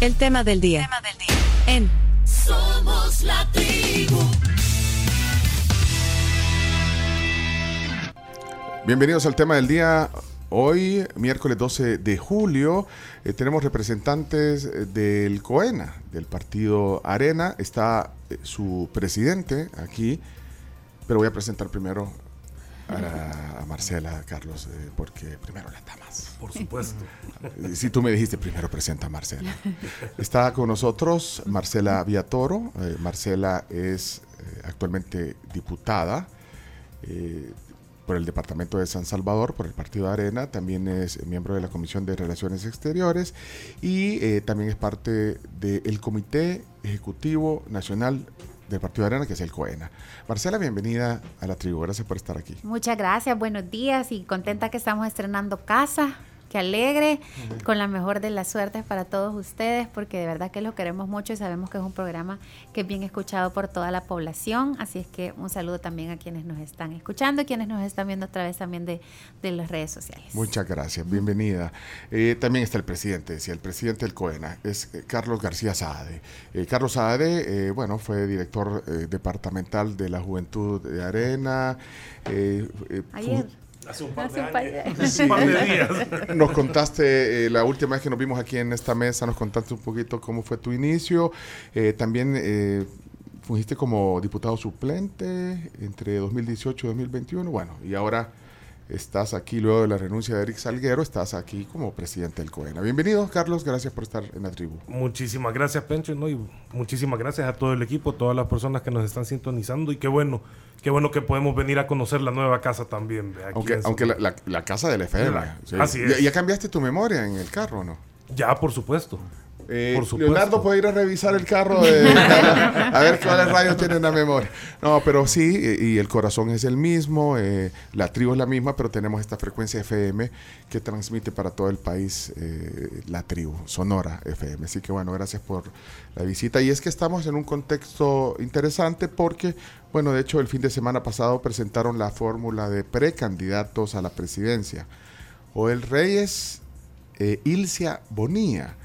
El tema del día. tema del día. En Somos la tribu. Bienvenidos al tema del día. Hoy, miércoles 12 de julio, eh, tenemos representantes eh, del COENA, del partido Arena. Está eh, su presidente aquí, pero voy a presentar primero a, Marcela, Carlos, porque primero las damas. Por supuesto. Si tú me dijiste primero presenta a Marcela. Está con nosotros Marcela Viatoro. Marcela es actualmente diputada por el Departamento de San Salvador, por el Partido de Arena, también es miembro de la Comisión de Relaciones Exteriores y eh, también es parte del Comité Ejecutivo Nacional del Partido de Arena, que es el COENA. Marcela, bienvenida a la tribu, gracias por estar aquí. Muchas gracias, buenos días y contenta que estamos estrenando casa que alegre, con la mejor de las suertes para todos ustedes, porque de verdad que lo queremos mucho y sabemos que es un programa que es bien escuchado por toda la población. Así es que un saludo también a quienes nos están escuchando y quienes nos están viendo a través también de, las redes sociales. Muchas gracias, bienvenida. Eh, también está el presidente, decía, el presidente del COENA, es eh, Carlos García Saade. Eh, Carlos Saade, bueno, fue director departamental de la Juventud de Arena. Ayer Hace un par de, días. Nos contaste, eh, la última vez que nos vimos aquí en esta mesa, nos contaste un poquito cómo fue tu inicio. Eh, también eh, fungiste como diputado suplente entre 2018 y 2021. Bueno, y ahora estás aquí luego de la renuncia de Eric Salguero, estás aquí como presidente del COENA. Bienvenido, Carlos, gracias por estar en la tribu. Muchísimas gracias, Pencho, ¿no? y muchísimas gracias a todo el equipo, todas las personas que nos están sintonizando y qué bueno, qué bueno que podemos venir a conocer la nueva casa también. aunque aunque la, casa del FM. Así es. ¿Ya, cambiaste tu memoria en el carro no? Ya, por supuesto. Eh, Leonardo puede ir a revisar el carro a ver cuáles rayos tienen la memoria. No, pero sí, y, el corazón es el mismo, eh, la tribu es la misma, pero tenemos esta frecuencia FM que transmite para todo el país eh, la tribu, Sonora FM. Así que bueno, gracias por la visita. Y es que estamos en un contexto interesante porque, bueno, de hecho el fin de semana pasado presentaron la fórmula de precandidatos a la presidencia. Joel Reyes, Ilcia Bonía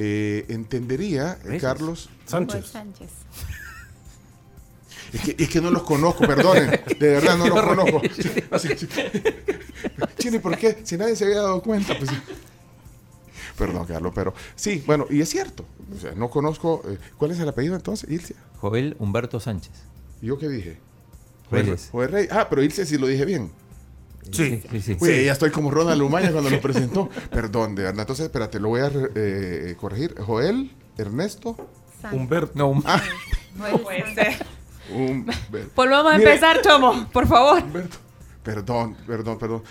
eh, entendería, eh, Carlos Sánchez. Es que, no los conozco, perdonen, de verdad no los conozco. Chile, ¿por qué? Si nadie se había dado cuenta, pues Perdón, Carlos, pero sí, bueno, y es cierto. O sea, no conozco. Eh, ¿Cuál es el apellido entonces? Ilse. Joel Humberto Sánchez. ¿Y yo qué dije? Reyes. Joel Reyes. Ah, pero Ilse sí lo dije bien. Sí, sí, sí. Uy, ya estoy como Ronald Lumaña cuando lo presentó. Perdón, de verdad. Entonces, espérate, lo voy a eh, corregir. Joel, Ernesto. Humberto. No, ah. no puede ser. Volvamos a empezar, Chomo, por favor. Humberto. Perdón, perdón, perdón.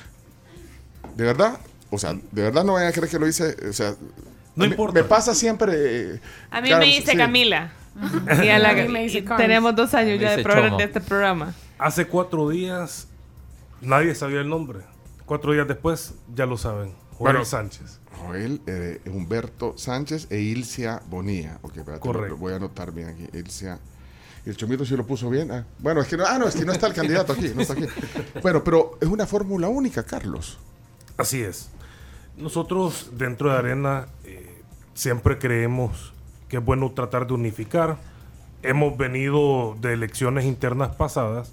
De verdad, o sea, de verdad no vayan a creer que lo hice, o sea, no importa. Me pasa siempre. Eh, a mí me dice Camila. Y a la que me dice tenemos dos años ya de, de este programa. Hace cuatro días Nadie sabía el nombre. Cuatro días después ya lo saben. Joel Sánchez. Joel eh, Humberto Sánchez e Ilcia Bonía. Ok, Correcto. Lo voy a anotar bien aquí. Ilcia. Y el chomito sí lo puso bien. Ah, bueno, es que no, ah, no, es que no está el candidato aquí, no está aquí. Bueno, pero es una fórmula única, Carlos. Así es. Nosotros dentro de Arena eh, siempre creemos que es bueno tratar de unificar. Hemos venido de elecciones internas pasadas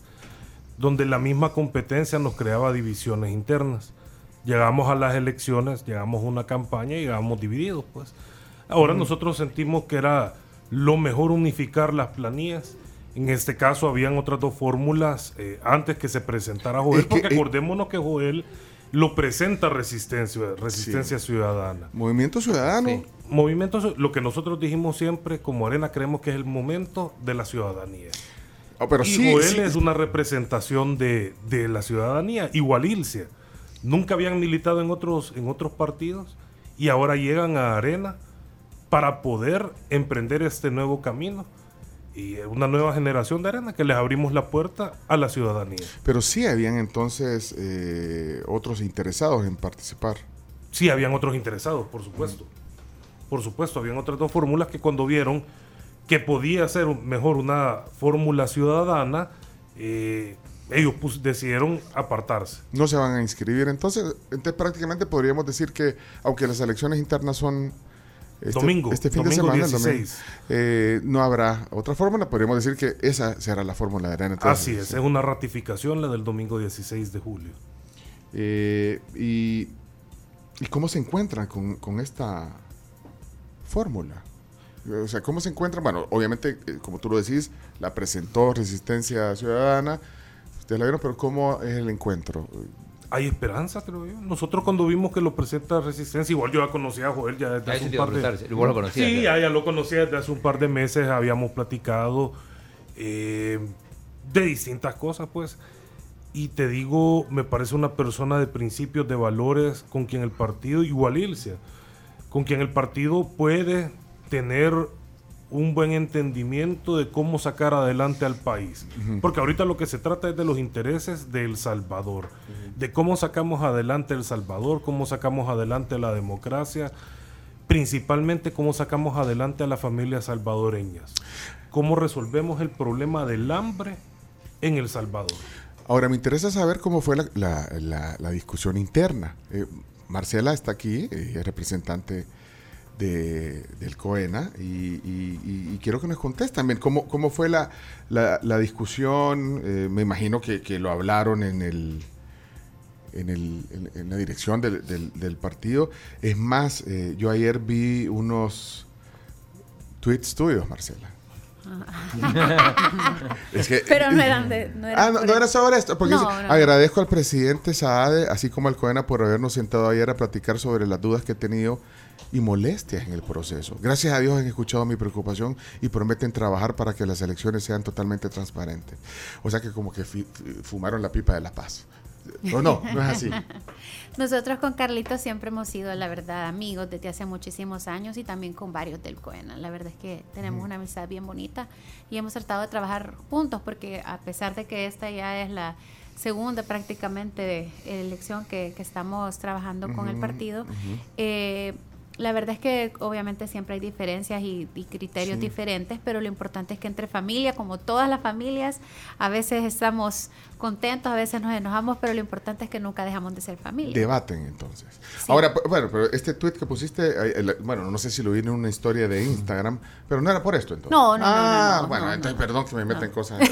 donde la misma competencia nos creaba divisiones internas. Llegamos a las elecciones, llegamos a una campaña y llegamos divididos, pues. Ahora nosotros sentimos que era lo mejor unificar las planillas. En este caso habían otras dos fórmulas eh, antes que se presentara Joel, porque eh, acordémonos que Joel lo presenta Resistencia, Resistencia Ciudadana. Movimiento Ciudadano. Movimiento, lo que nosotros dijimos siempre como Arena creemos que es el momento de la ciudadanía. Oh, pero y Joel es una representación de, la ciudadanía, igual Ilse. Nunca habían militado en otros, en otros partidos y ahora llegan a Arena para poder emprender este nuevo camino y una nueva generación de arena que les abrimos la puerta a la ciudadanía. Pero sí habían entonces eh, otros interesados en participar. Sí, habían otros interesados, por supuesto. Por supuesto, habían otras dos fórmulas que cuando vieron que podía ser mejor una fórmula ciudadana, eh, ellos pues, decidieron apartarse. No se van a inscribir. Entonces, entonces, prácticamente podríamos decir que, aunque las elecciones internas son Este, domingo. Este fin de semana, 16. Eh, no habrá otra fórmula. Podríamos decir que esa será la fórmula de arena. Así es, es una ratificación la del domingo 16 de julio. Eh, y, y, cómo se encuentran con, con esta fórmula? O sea, ¿cómo se encuentran? Bueno, obviamente, eh, como tú lo decís, la presentó Resistencia Ciudadana. Ustedes la vieron, pero ¿cómo es el encuentro? Hay esperanza, creo yo. Nosotros cuando vimos que lo presenta Resistencia, igual yo ya conocía a Joel ya desde hace un par de... lo Sí, ya, lo conocía desde hace un par de meses, habíamos platicado eh, de distintas cosas, pues. Y te digo, me parece una persona de principios, de valores, con quien el partido, igual Ilse, con quien el partido puede tener un buen entendimiento de cómo sacar adelante al país. Porque ahorita lo que se trata es de los intereses de El Salvador, de cómo sacamos adelante El Salvador, cómo sacamos adelante la democracia, principalmente cómo sacamos adelante a las familias salvadoreñas, cómo resolvemos el problema del hambre en El Salvador. Ahora, me interesa saber cómo fue la, discusión interna. Eh, Marcela está aquí, es representante de, del COENA y, quiero que nos contes también cómo, cómo fue la, la, discusión. Eh, me imagino que, que, lo hablaron en el en, el, en, la dirección del, del, partido. Es más, eh, yo ayer vi unos tweets tuyos, Marcela. es que, Pero no eran de. No ah, no, era sobre esto. Porque agradezco al presidente Saade, así como al COENA, por habernos sentado ayer a platicar sobre las dudas que he tenido y molestias en el proceso. Gracias a Dios han escuchado mi preocupación y prometen trabajar para que las elecciones sean totalmente transparentes. O sea que como que fumaron la pipa de la paz. ¿O no? No es así. Nosotros con Carlitos siempre hemos sido, la verdad, amigos desde hace muchísimos años y también con varios del COENA. La verdad es que tenemos una amistad bien bonita y hemos tratado de trabajar juntos porque a pesar de que esta ya es la segunda prácticamente elección que, estamos trabajando con el partido, eh, la verdad es que obviamente siempre hay diferencias y, criterios diferentes, pero lo importante es que entre familias, como todas las familias, a veces estamos contentos, a veces nos enojamos, pero lo importante es que nunca dejamos de ser familia. Debaten entonces. Ahora, bueno, pero este tweet que pusiste, bueno, no sé si lo vi en una historia de Instagram, pero no era por esto entonces. No, no, ah, no, bueno, entonces perdón que me meten cosas.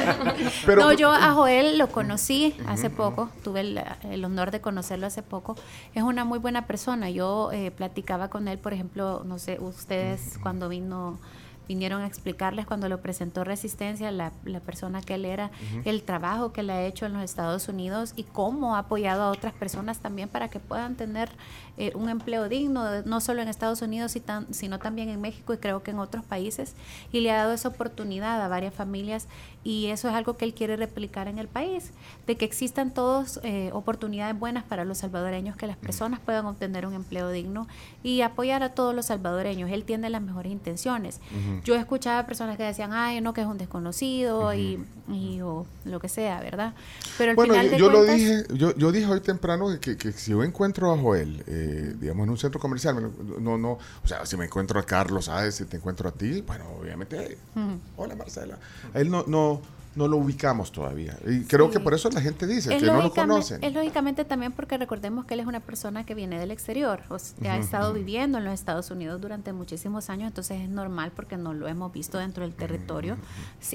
pero, no, yo a Joel lo conocí hace poco, tuve el, honor de conocerlo hace poco. Es una muy buena persona. Yo eh, platicaba con él, por ejemplo, no sé, ustedes cuando vino vinieron a explicarles cuando lo presentó Resistencia, la, la persona que él era, el trabajo que le ha hecho en los Estados Unidos y cómo ha apoyado a otras personas también para que puedan tener eh, un empleo digno, no solo en Estados Unidos, sino también en México y creo que en otros países. Y le ha dado esa oportunidad a varias familias y eso es algo que él quiere replicar en el país, de que existan todas eh, oportunidades buenas para los salvadoreños, que las personas puedan obtener un empleo digno y apoyar a todos los salvadoreños. Él tiene las mejores intenciones. Yo escuchaba personas que decían, ay, no, que es un desconocido y, o lo que sea, ¿verdad? Pero al bueno, final de yo lo dije, yo, yo dije hoy temprano que, que, si yo encuentro a Joel, eh, digamos, en un centro comercial, no, no, o sea, si me encuentro a Carlos, ¿sabes? Si te encuentro a ti, bueno, obviamente, hola Marcela. Él no, no no lo ubicamos todavía. Y creo que por eso la gente dice que no lo conocen. Es lógicamente también porque recordemos que él es una persona que viene del exterior, o ha estado viviendo en los Estados Unidos durante muchísimos años, entonces es normal porque no lo hemos visto dentro del territorio.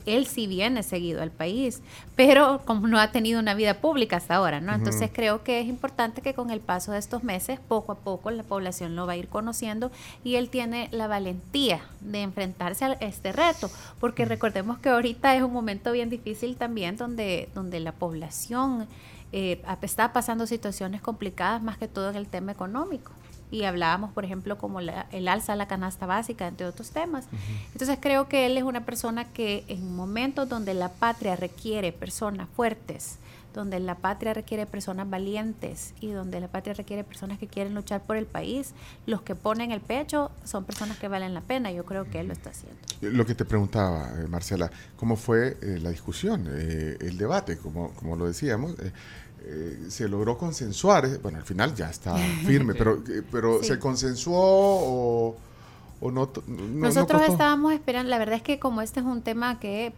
Él sí viene seguido al país, pero como no ha tenido una vida pública hasta ahora, ¿no? Entonces creo que es importante que con el paso de estos meses, poco a poco la población lo va a ir conociendo y él tiene la valentía de enfrentarse a este reto, porque recordemos que ahorita es un momento bien difícil también donde, donde la población eh, está pasando situaciones complicadas más que todo en el tema económico. Y hablábamos, por ejemplo, como el alza de la canasta básica, entre otros temas. Entonces creo que él es una persona que en momentos donde la patria requiere personas fuertes, donde la patria requiere personas valientes y donde la patria requiere personas que quieren luchar por el país, los que ponen el pecho son personas que valen la pena. Yo creo que él lo está haciendo. Lo que te preguntaba, eh, Marcela, ¿cómo fue eh, la discusión, eh, el debate? Como, como lo decíamos, se logró consensuar, bueno, al final ya está firme, pero, pero ¿se consensuó o, o no, Nosotros estábamos esperando, la verdad es que como este es un tema que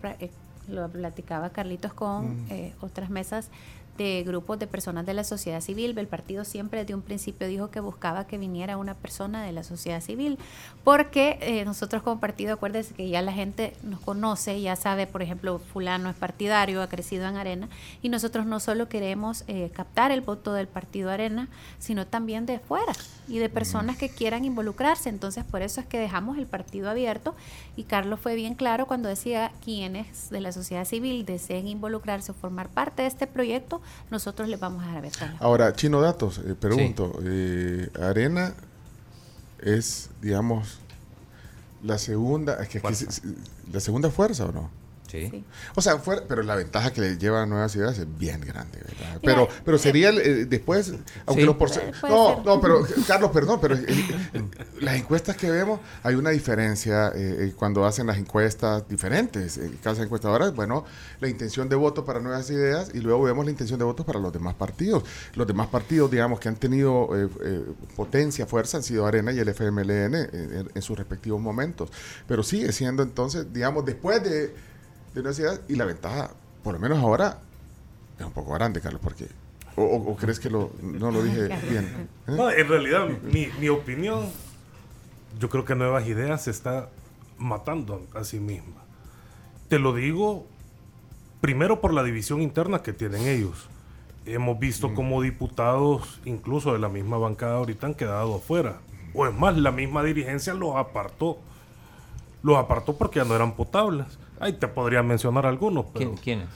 lo platicaba Carlitos con eh, otras mesas, de grupos de personas de la sociedad civil. El partido siempre desde un principio dijo que buscaba que viniera una persona de la sociedad civil, porque eh, nosotros como partido, acuérdense que ya la gente nos conoce, ya sabe, por ejemplo, fulano es partidario, ha crecido en Arena, y nosotros no solo queremos eh, captar el voto del partido Arena, sino también de fuera y de personas que quieran involucrarse. Entonces, por eso es que dejamos el partido abierto y Carlos fue bien claro cuando decía quienes de la sociedad civil deseen involucrarse o formar parte de este proyecto, nosotros les vamos a dar Ahora, Chino Datos, eh, pregunto, eh, Arena es, digamos, la segunda, es que, la segunda fuerza o no? Sí. O sea, pero la ventaja que le lleva a Nuevas Ideas es bien grande, ¿verdad? Pero, pero sería eh, después, aunque los porcentajes... No, no, pero Carlos, perdón, pero las encuestas que vemos, hay una diferencia eh, eh, cuando hacen las encuestas diferentes. En cada encuestadora, bueno, la intención de voto para Nuevas Ideas y luego vemos la intención de voto para los demás partidos. Los demás partidos, digamos, que han tenido potencia, fuerza, han sido Arena y el FMLN en sus respectivos momentos. Pero sigue siendo entonces, digamos, después de de universidad y la ventaja, por lo menos ahora, es un poco grande, Carlos, porque... ¿O, crees que lo, no lo dije bien? ¿Eh? No, en realidad, mi, mi opinión, yo creo que Nuevas Ideas se está matando a sí misma. Te lo digo primero por la división interna que tienen ellos. Hemos visto mm. como diputados, incluso de la misma bancada ahorita, han quedado afuera. O es más, la misma dirigencia los apartó. Los apartó porque ya no eran potables. Ahí te podría mencionar algunos. Pero, ¿Quiénes?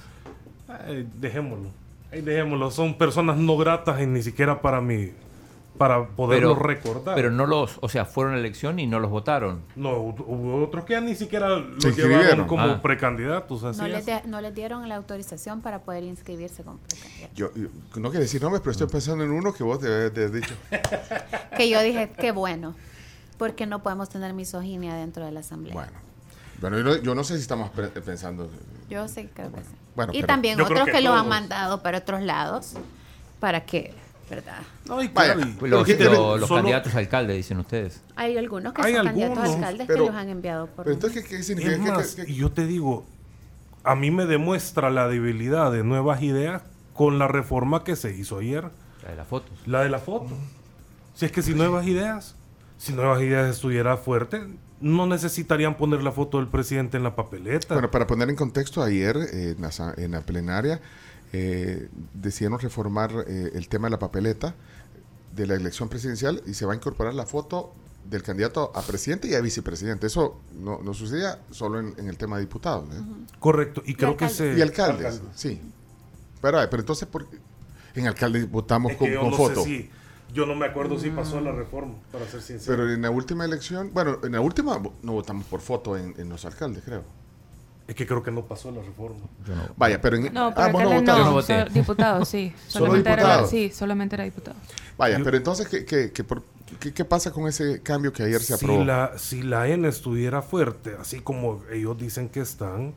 dejémoslo. Ahí dejémoslo. Son personas no gratas y ni siquiera para mí para poderlos recordar. Pero no los, o sea, fueron a elección y no los votaron. No, hubo otros que ya ni siquiera los llevaron como ah. precandidatos. no, les no les dieron la autorización para poder inscribirse como precandidatos. Yo, no quiero decir nombres, pero estoy pensando en uno que vos te habías dicho. que yo dije, qué bueno, porque no podemos tener misoginia dentro de la asamblea. Bueno. Bueno, yo no, sé si estamos pensando. Yo sé que Bueno, y también otros que, lo han mandado para otros lados, para que, ¿verdad? No, Vaya, los, candidatos a alcalde, dicen ustedes. Hay algunos que son candidatos a alcaldes que los han enviado por. Pero entonces, ¿qué, significa? y yo te digo, a mí me demuestra la debilidad de nuevas ideas con la reforma que se hizo ayer. La de las fotos. La de la foto. Si es que si nuevas ideas, si nuevas ideas estuviera fuerte, no necesitarían poner la foto del presidente en la papeleta. Bueno, para poner en contexto, ayer en, la, plenaria eh, decidieron reformar eh, el tema de la papeleta de la elección presidencial y se va a incorporar la foto del candidato a presidente y a vicepresidente. Eso no, no sucedía solo en, el tema de diputados. ¿eh? Correcto, y creo que se... Y alcaldes, sí. Pero, pero entonces, ¿por en alcalde votamos con, foto? Yo no me acuerdo si pasó la reforma, para ser sincero. Pero en la última elección, bueno, en la última no votamos por foto en, en los alcaldes, creo. Es que creo que no pasó la reforma. Vaya, pero en no, pero ah, no, no, diputado, sí. Solamente Era, sí, solamente era diputado. Vaya, pero entonces, ¿qué, qué, qué, qué, pasa con ese cambio que ayer se aprobó? Si la, si la N estuviera fuerte, así como ellos dicen que están,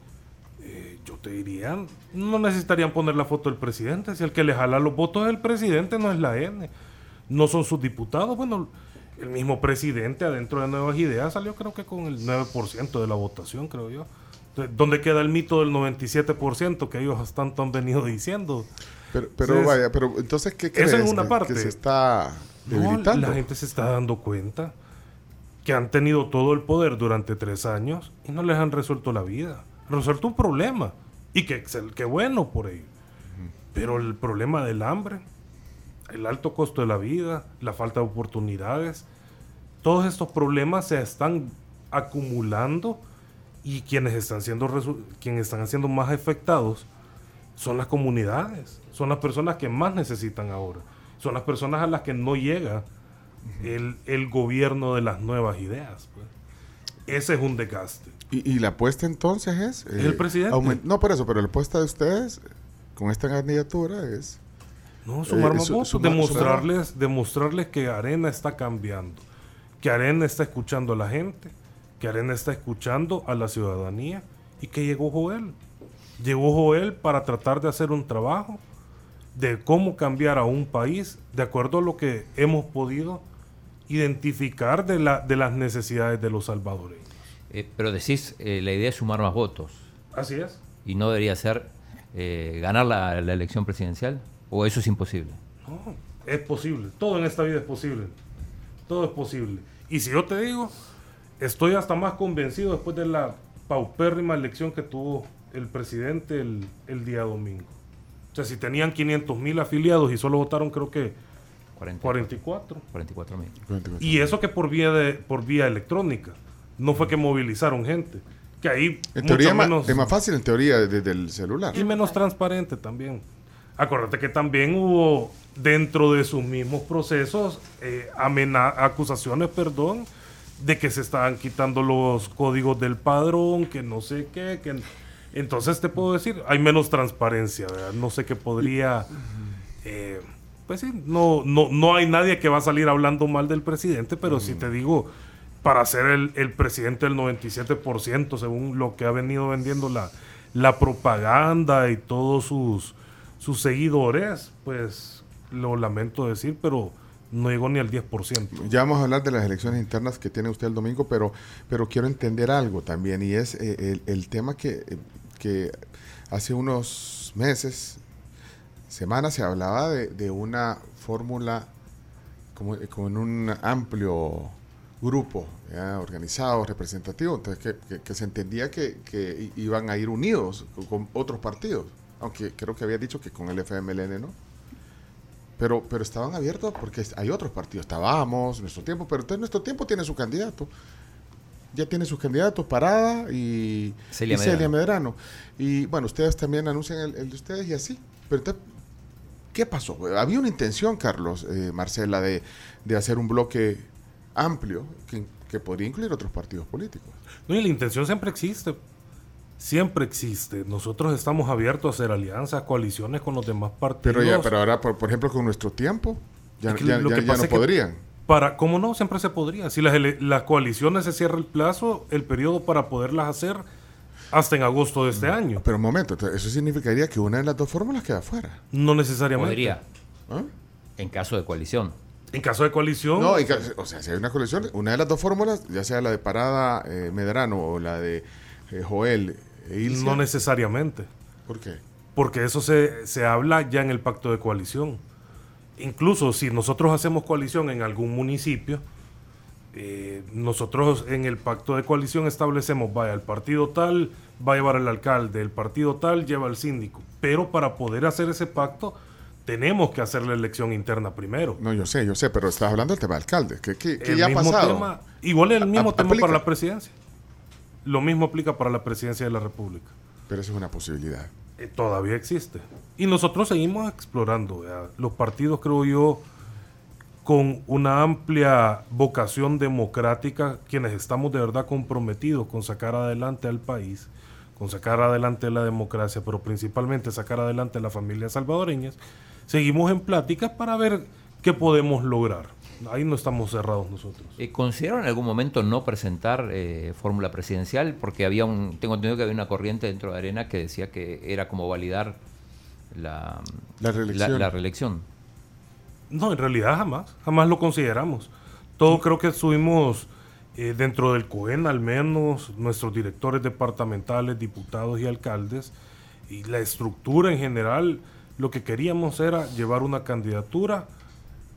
eh, yo te diría, no necesitarían poner la foto del presidente. Si el que le jala los votos es el presidente, no es la N no son sus diputados. Bueno, el mismo presidente adentro de Nuevas Ideas salió creo que con el 9% de la votación, creo yo. ¿Dónde queda el mito del 97% que ellos tanto han venido diciendo? Pero, pero vaya, pero entonces, ¿qué crees? Es una parte. Que se está debilitando. la gente se está dando cuenta que han tenido todo el poder durante tres años y no les han resuelto la vida. Resuelto un problema. Y que, que bueno por ello. Pero el problema del hambre el alto costo de la vida, la falta de oportunidades, todos estos problemas se están acumulando y quienes están siendo quienes están siendo más afectados son las comunidades, son las personas que más necesitan ahora, son las personas a las que no llega el, gobierno de las nuevas ideas. Pues. Ese es un desgaste. ¿Y, la apuesta entonces es? el presidente. No, por eso, pero la apuesta de ustedes con esta candidatura es no, sumar más votos, demostrarles, demostrarles que Arena está cambiando, que Arena está escuchando a la gente, que Arena está escuchando a la ciudadanía y que llegó Joel. Llegó Joel para tratar de hacer un trabajo de cómo cambiar a un país de acuerdo a lo que hemos podido identificar de, la, de las necesidades de los salvadoreños. Eh, pero decís, eh, la idea es sumar más votos. Así es. Y no debería ser eh, ganar la, la, elección presidencial? ¿O eso es imposible? No, es posible. Todo en esta vida es posible. Todo es posible. Y si yo te digo, estoy hasta más convencido después de la paupérrima elección que tuvo el presidente el, el día domingo. O sea, si tenían 500 mil afiliados y solo votaron creo que 44. 44 mil. Y eso que por vía, de, por vía electrónica. No fue que movilizaron gente. Que ahí en teoría menos, es más fácil en teoría desde el celular. Y menos transparente también. Acuérdate que también hubo dentro de sus mismos procesos eh, acusaciones, perdón, de que se estaban quitando los códigos del padrón, que no sé qué, que entonces te puedo decir, hay menos transparencia, ¿verdad? No sé qué podría... Eh, pues sí, no, no, no hay nadie que va a salir hablando mal del presidente, pero si te digo, para ser el, el, presidente del 97%, según lo que ha venido vendiendo la, la propaganda y todos sus, sus seguidores, pues lo lamento decir, pero no llegó ni al 10%. Ya vamos a hablar de las elecciones internas que tiene usted el domingo, pero, pero quiero entender algo también, y es eh, el, el, tema que, que hace unos meses, semanas, se hablaba de, una fórmula como, en un amplio grupo organizado, representativo, entonces que, se entendía que, iban a ir unidos con otros partidos, aunque creo que había dicho que con el FMLN no. Pero, pero estaban abiertos porque hay otros partidos. Estábamos, nuestro tiempo, pero entonces nuestro tiempo tiene su candidato. Ya tiene sus candidatos, Parada y Celia, y Celia Medrano. Y bueno, ustedes también anuncian el, el, de ustedes y así. Pero entonces, ¿qué pasó? Había una intención, Carlos, eh, Marcela, de, de, hacer un bloque amplio que, que podría incluir otros partidos políticos. No, y la intención siempre existe siempre existe. Nosotros estamos abiertos a hacer alianzas, coaliciones con los demás partidos. Pero ya, pero ahora, por, por ejemplo, con nuestro tiempo, ya, es que ya, ya, ya no podrían. Para, ¿Cómo no? Siempre se podría. Si las, las coaliciones se cierra el plazo, el periodo para poderlas hacer hasta en agosto de este año. Pero un momento, eso significaría que una de las dos fórmulas queda fuera. No necesariamente. Podría. ¿Ah? En caso de coalición. En caso de coalición. No, o sea, si hay una coalición, una de las dos fórmulas, ya sea la de Parada eh, Medrano o la de eh, Joel no necesariamente. ¿Por qué? Porque eso se, se habla ya en el pacto de coalición. Incluso si nosotros hacemos coalición en algún municipio, eh, nosotros en el pacto de coalición establecemos, vaya, el partido tal va a llevar al alcalde, el partido tal lleva al síndico. Pero para poder hacer ese pacto, tenemos que hacer la elección interna primero. No, yo sé, yo sé, pero estás hablando del tema de alcalde. ¿Qué, qué, qué ya ha pasado? Tema, igual es el mismo tema para la presidencia. Lo mismo aplica para la presidencia de la República. Pero eso es una posibilidad. Eh, todavía existe. Y nosotros seguimos explorando. ¿verdad? Los partidos, creo yo, con una amplia vocación democrática, quienes estamos de verdad comprometidos con sacar adelante al país, con sacar adelante la democracia, pero principalmente sacar adelante a las familias salvadoreñas, seguimos en pláticas para ver qué podemos lograr. Ahí no estamos cerrados nosotros. Eh, ¿Consideraron en algún momento no presentar eh, fórmula presidencial? Porque había un, tengo entendido que había una corriente dentro de Arena que decía que era como validar la, la, reelección. la, reelección. No, en realidad jamás, jamás lo consideramos. Todo creo que estuvimos eh, dentro del COEN, al menos nuestros directores departamentales, diputados y alcaldes, y la estructura en general, lo que queríamos era llevar una candidatura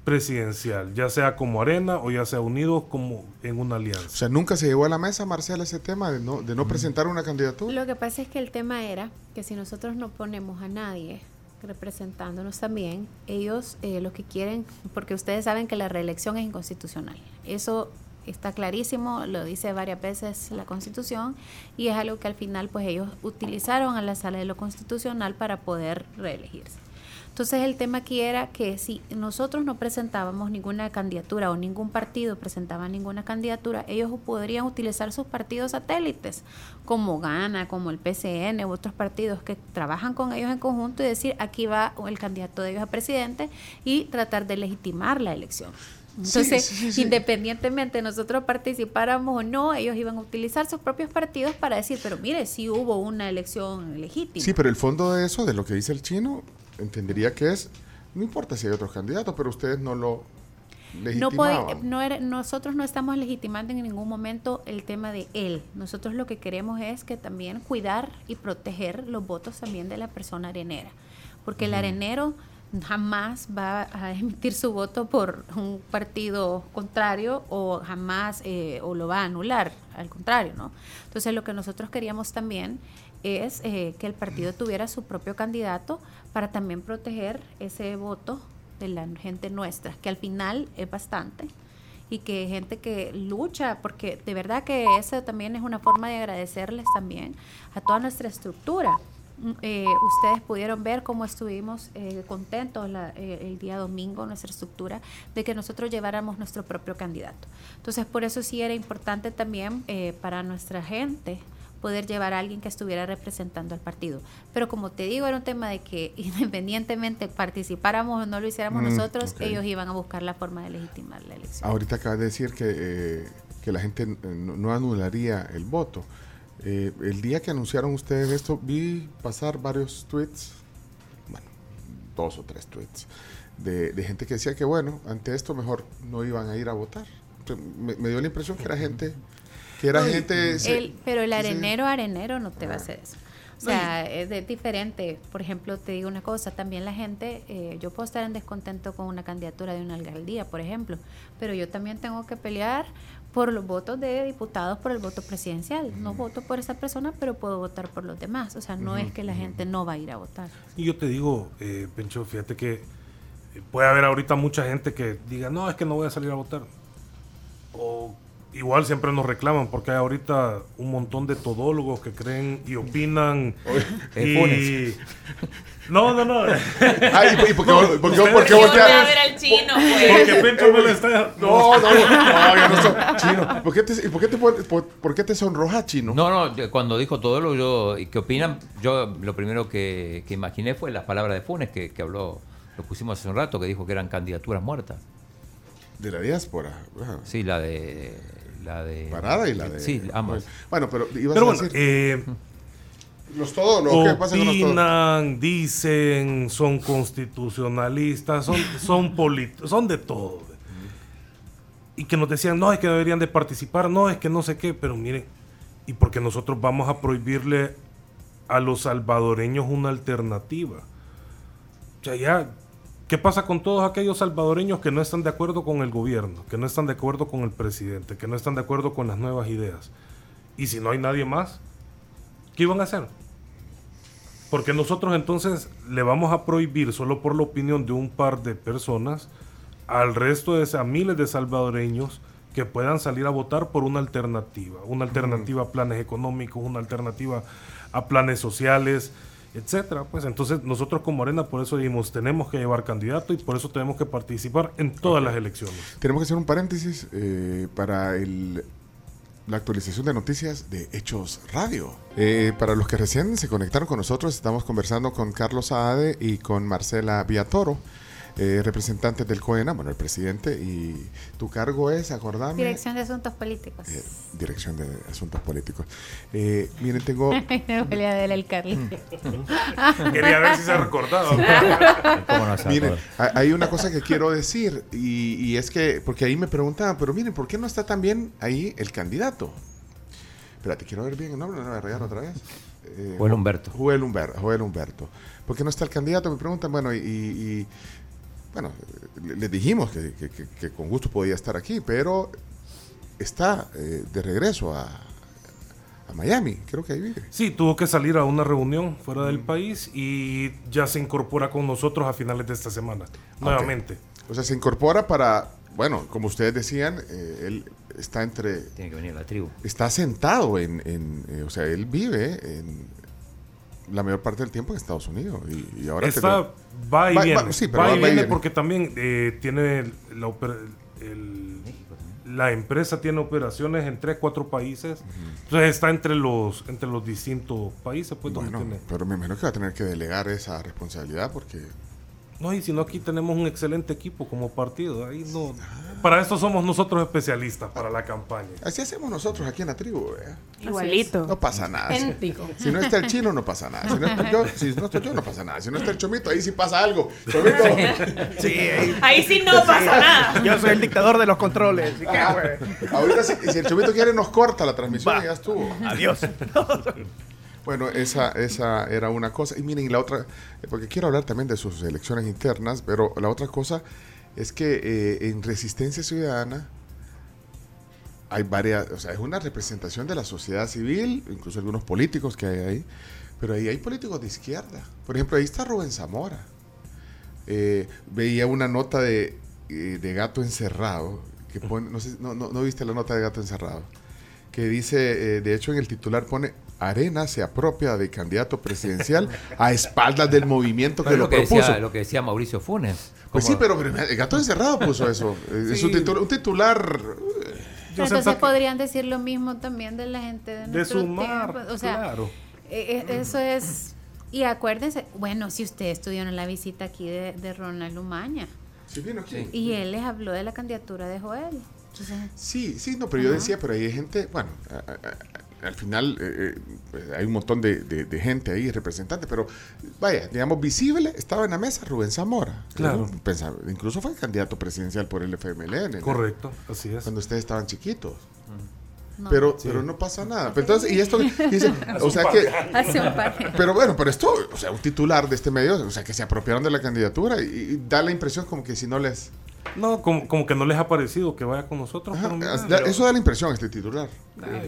presidencial, ya sea como Arena o ya sea unidos como en una alianza. O sea, nunca se llegó a la mesa, Marcela, ese tema de no, de no presentar una candidatura. Lo que pasa es que el tema era que si nosotros no ponemos a nadie representándonos también, ellos eh, lo que quieren, porque ustedes saben que la reelección es inconstitucional. Eso está clarísimo, lo dice varias veces la Constitución y es algo que al final pues ellos utilizaron a la sala de lo constitucional para poder reelegirse. Entonces el tema aquí era que si nosotros no presentábamos ninguna candidatura o ningún partido presentaba ninguna candidatura, ellos podrían utilizar sus partidos satélites, como Gana, como el PCN u otros partidos que trabajan con ellos en conjunto y decir aquí va el candidato de ellos a presidente y tratar de legitimar la elección. Entonces, sí, sí, sí, independientemente nosotros participáramos o no, ellos iban a utilizar sus propios partidos para decir, pero mire, sí hubo una elección legítima. Sí, pero el fondo de eso, de lo que dice el chino, entendería que es, no importa si hay otros candidatos, pero ustedes no lo no, no nosotros no estamos legitimando en ningún momento el tema de él. Nosotros lo que queremos es que también cuidar y proteger los votos también de la persona arenera, porque el arenero jamás va a emitir su voto por un partido contrario o jamás eh, o lo va a anular, al contrario, ¿no? Entonces lo que nosotros queríamos también es eh, que el partido tuviera su propio candidato para también proteger ese voto de la gente nuestra, que al final es bastante y que gente que lucha, porque de verdad que eso también es una forma de agradecerles también a toda nuestra estructura Mm, eh, ustedes pudieron ver cómo estuvimos eh, contentos el día domingo, nuestra estructura, de que nosotros lleváramos nuestro propio candidato. Entonces, por eso sí era importante también para nuestra gente poder llevar a alguien que estuviera representando al partido. Pero como te digo, era un tema de que independientemente participáramos o no lo hiciéramos mm, nosotros, ellos iban a buscar la forma de legitimar la elección. Ahorita acabas de decir que, que la gente no anularía el voto. Eh, el día que anunciaron ustedes esto, vi pasar varios tweets, bueno, dos o tres tweets, de, gente que decía que, bueno, ante esto mejor no iban a ir a votar. Me, dio la impresión que era gente, que era gente... pero el arenero, arenero no te va a hacer eso. O sea, es diferente. Por ejemplo, te digo una cosa, también la gente, eh, yo puedo estar en descontento con una candidatura de una alcaldía, por ejemplo, pero yo también tengo que pelear por los votos de diputados por el voto presidencial. No voto por esa persona, pero puedo votar por los demás. O sea, no es que la gente no va a ir a votar. Y yo te digo, eh, Pencho, fíjate que eh, puede haber ahorita mucha gente que diga, no, es que no voy a salir a votar. O igual siempre nos reclaman porque hay ahorita un montón de todólogos que creen y opinan. y... No, no, no. Ay, ¿y por qué, no, por qué, por qué voltea? a ver al chino, pues. Porque Pencho me lo está... No, no, no, yo no soy chino. ¿Por qué te, por qué te, por, por qué te sonroja, chino? No, no, cuando dijo todólogo, yo, ¿qué opinan? Yo lo primero que, que imaginé fue las palabras de Funes que, que habló, lo pusimos hace un rato, que dijo que eran candidaturas muertas. De la diáspora. Sí, la de la de Parada y la de Sí, ambas. Bueno, pero ibas pero a bueno, eh, los todos los que pasa con los dicen, son constitucionalistas, son son son de todo. Y que nos decían, "No, es que deberían de participar, no, es que no sé qué", pero miren, y porque nosotros vamos a prohibirle a los salvadoreños una alternativa. O sea, ya ¿Qué pasa con todos aquellos salvadoreños que no están de acuerdo con el gobierno, que no están de acuerdo con el presidente, que no están de acuerdo con las nuevas ideas? Y si no hay nadie más, ¿qué iban a hacer? Porque nosotros entonces le vamos a prohibir solo por la opinión de un par de personas al resto de a miles de salvadoreños que puedan salir a votar por una alternativa, una alternativa a planes económicos, una alternativa a planes sociales, etcétera. Pues entonces nosotros como Arena por eso dijimos tenemos que llevar candidato y por eso tenemos que participar en todas las elecciones. Tenemos que hacer un paréntesis eh, para el, la actualización de noticias de Hechos Radio. Eh, para los que recién se conectaron con nosotros, estamos conversando con Carlos Saade y con Marcela Viatoro eh, representantes del COENA, bueno, el presidente, y tu cargo es, acordame. Dirección de Asuntos Políticos. Eh, dirección de Asuntos Políticos. Eh, miren, tengo. el Carly. Quería ver si se ha recordado. miren, hay una cosa que quiero decir, y, es que, porque ahí me preguntaban, pero miren, ¿por qué no está también ahí el candidato? Espérate, quiero ver bien el nombre, no me voy a regar otra vez. Eh, Joel Humberto. Joel Humberto. Joel Humberto. ¿Por qué no está el candidato? Me preguntan, bueno, y bueno, le dijimos que, con gusto podía estar aquí, pero está eh, de regreso a, Miami, creo que ahí vive. Sí, tuvo que salir a una reunión fuera del país y ya se incorpora con nosotros a finales de esta semana, nuevamente. O sea, se incorpora para, bueno, como ustedes decían, eh, él está entre... Tiene que venir a la tribu. Está sentado en, eh, o sea, él vive en, la mayor parte del tiempo en Estados Unidos. Y, ahora Está, va y viene. sí, va, y viene, porque también eh, tiene la, la empresa tiene operaciones en tres, cuatro países. Entonces está entre los entre los distintos países. Pues, bueno, pero me imagino que va a tener que delegar esa responsabilidad porque... No, y si no, aquí tenemos un excelente equipo como partido. Ahí no. Para esto somos nosotros especialistas para la campaña. Así hacemos nosotros aquí en la tribu. Igualito. No pasa nada. Si, si, no está el chino, no pasa nada. Si no, está yo, si no estoy yo, no pasa nada. Si no está el chomito, ahí sí pasa algo. Chomito. Sí, ahí. ahí sí no pasa nada. Yo soy el dictador de los controles. Ah, Ahorita, si, si, el chomito quiere, nos corta la transmisión y ya estuvo. Adiós. Bueno, esa, esa era una cosa. Y miren, la otra, porque quiero hablar también de sus elecciones internas, pero la otra cosa es que eh, en Resistencia Ciudadana hay varias, o sea, es una representación de la sociedad civil, incluso algunos políticos que hay ahí, pero ahí hay políticos de izquierda. Por ejemplo, ahí está Rubén Zamora. Eh, veía una nota de, eh, de Gato Encerrado, que pone, no, sé, no, no, viste la nota de Gato Encerrado, que dice, de hecho en el titular pone, Arena se apropia de candidato presidencial a espaldas del movimiento que lo, propuso. Decía, lo que decía Mauricio Funes. Pues sí, pero, el gato encerrado puso eso. Es un titular. Un titular entonces podrían decir lo mismo también de la gente de, de sumar, O sea, claro. E, e, eso es. Y acuérdense, bueno, si ustedes estuvieron la visita aquí de, Ronald Umaña. Sí, vino aquí. Y él les habló de la candidatura de Joel. sí, sí, no, pero yo decía, pero hay gente, bueno, al final eh, eh, hay un montón de, gente ahí, representantes, pero vaya, digamos, visible, estaba en la mesa Rubén Zamora. Claro. Pensaba, incluso fue candidato presidencial por el FMLN. Correcto, así es. Cuando ustedes estaban chiquitos. pero, pero no pasa nada. entonces, y esto dice, o sea que. Pero bueno, pero esto, o sea, un titular de este medio, o sea, que se apropiaron de la candidatura y da la impresión como que si no les no, como, como, que no les ha parecido que vaya con nosotros. eso da la impresión, este titular.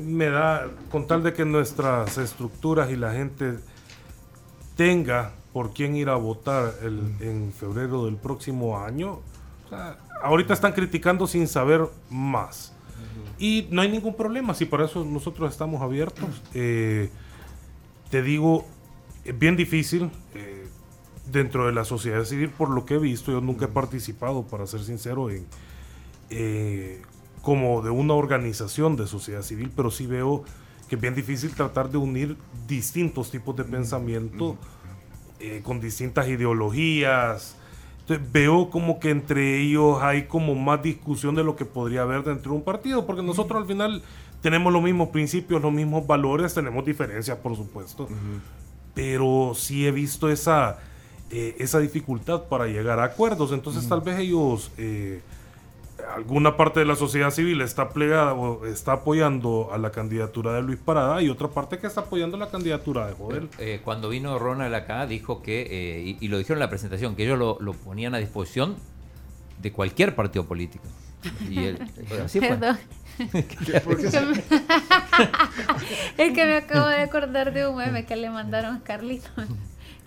me da, con tal de que nuestras estructuras y la gente tenga por quién ir a votar en febrero del próximo año, ahorita están criticando sin saber más. Y no hay ningún problema, si para eso nosotros estamos abiertos. Eh, te digo, es bien difícil. Eh, dentro de la sociedad civil, por lo que he visto, yo nunca he participado, para ser sincero, en eh, como de una organización de sociedad civil, pero sí veo que es bien difícil tratar de unir distintos tipos de pensamiento eh, con distintas ideologías. Entonces, veo como que entre ellos hay como más discusión de lo que podría haber dentro de un partido, porque nosotros al final tenemos los mismos principios, los mismos valores, tenemos diferencias, por supuesto, pero sí he visto esa eh, esa dificultad para llegar a acuerdos. Entonces tal vez ellos, eh, alguna parte de la sociedad civil está plegada o está apoyando a la candidatura de Luis Parada y otra parte que está apoyando la candidatura de Joel. Eh, cuando vino Ronald acá dijo que, y, lo dijeron en la presentación, que ellos lo, lo ponían a disposición de cualquier partido político. Y él, así Perdón. es que me acabo de acordar de un meme que le mandaron a Carlitos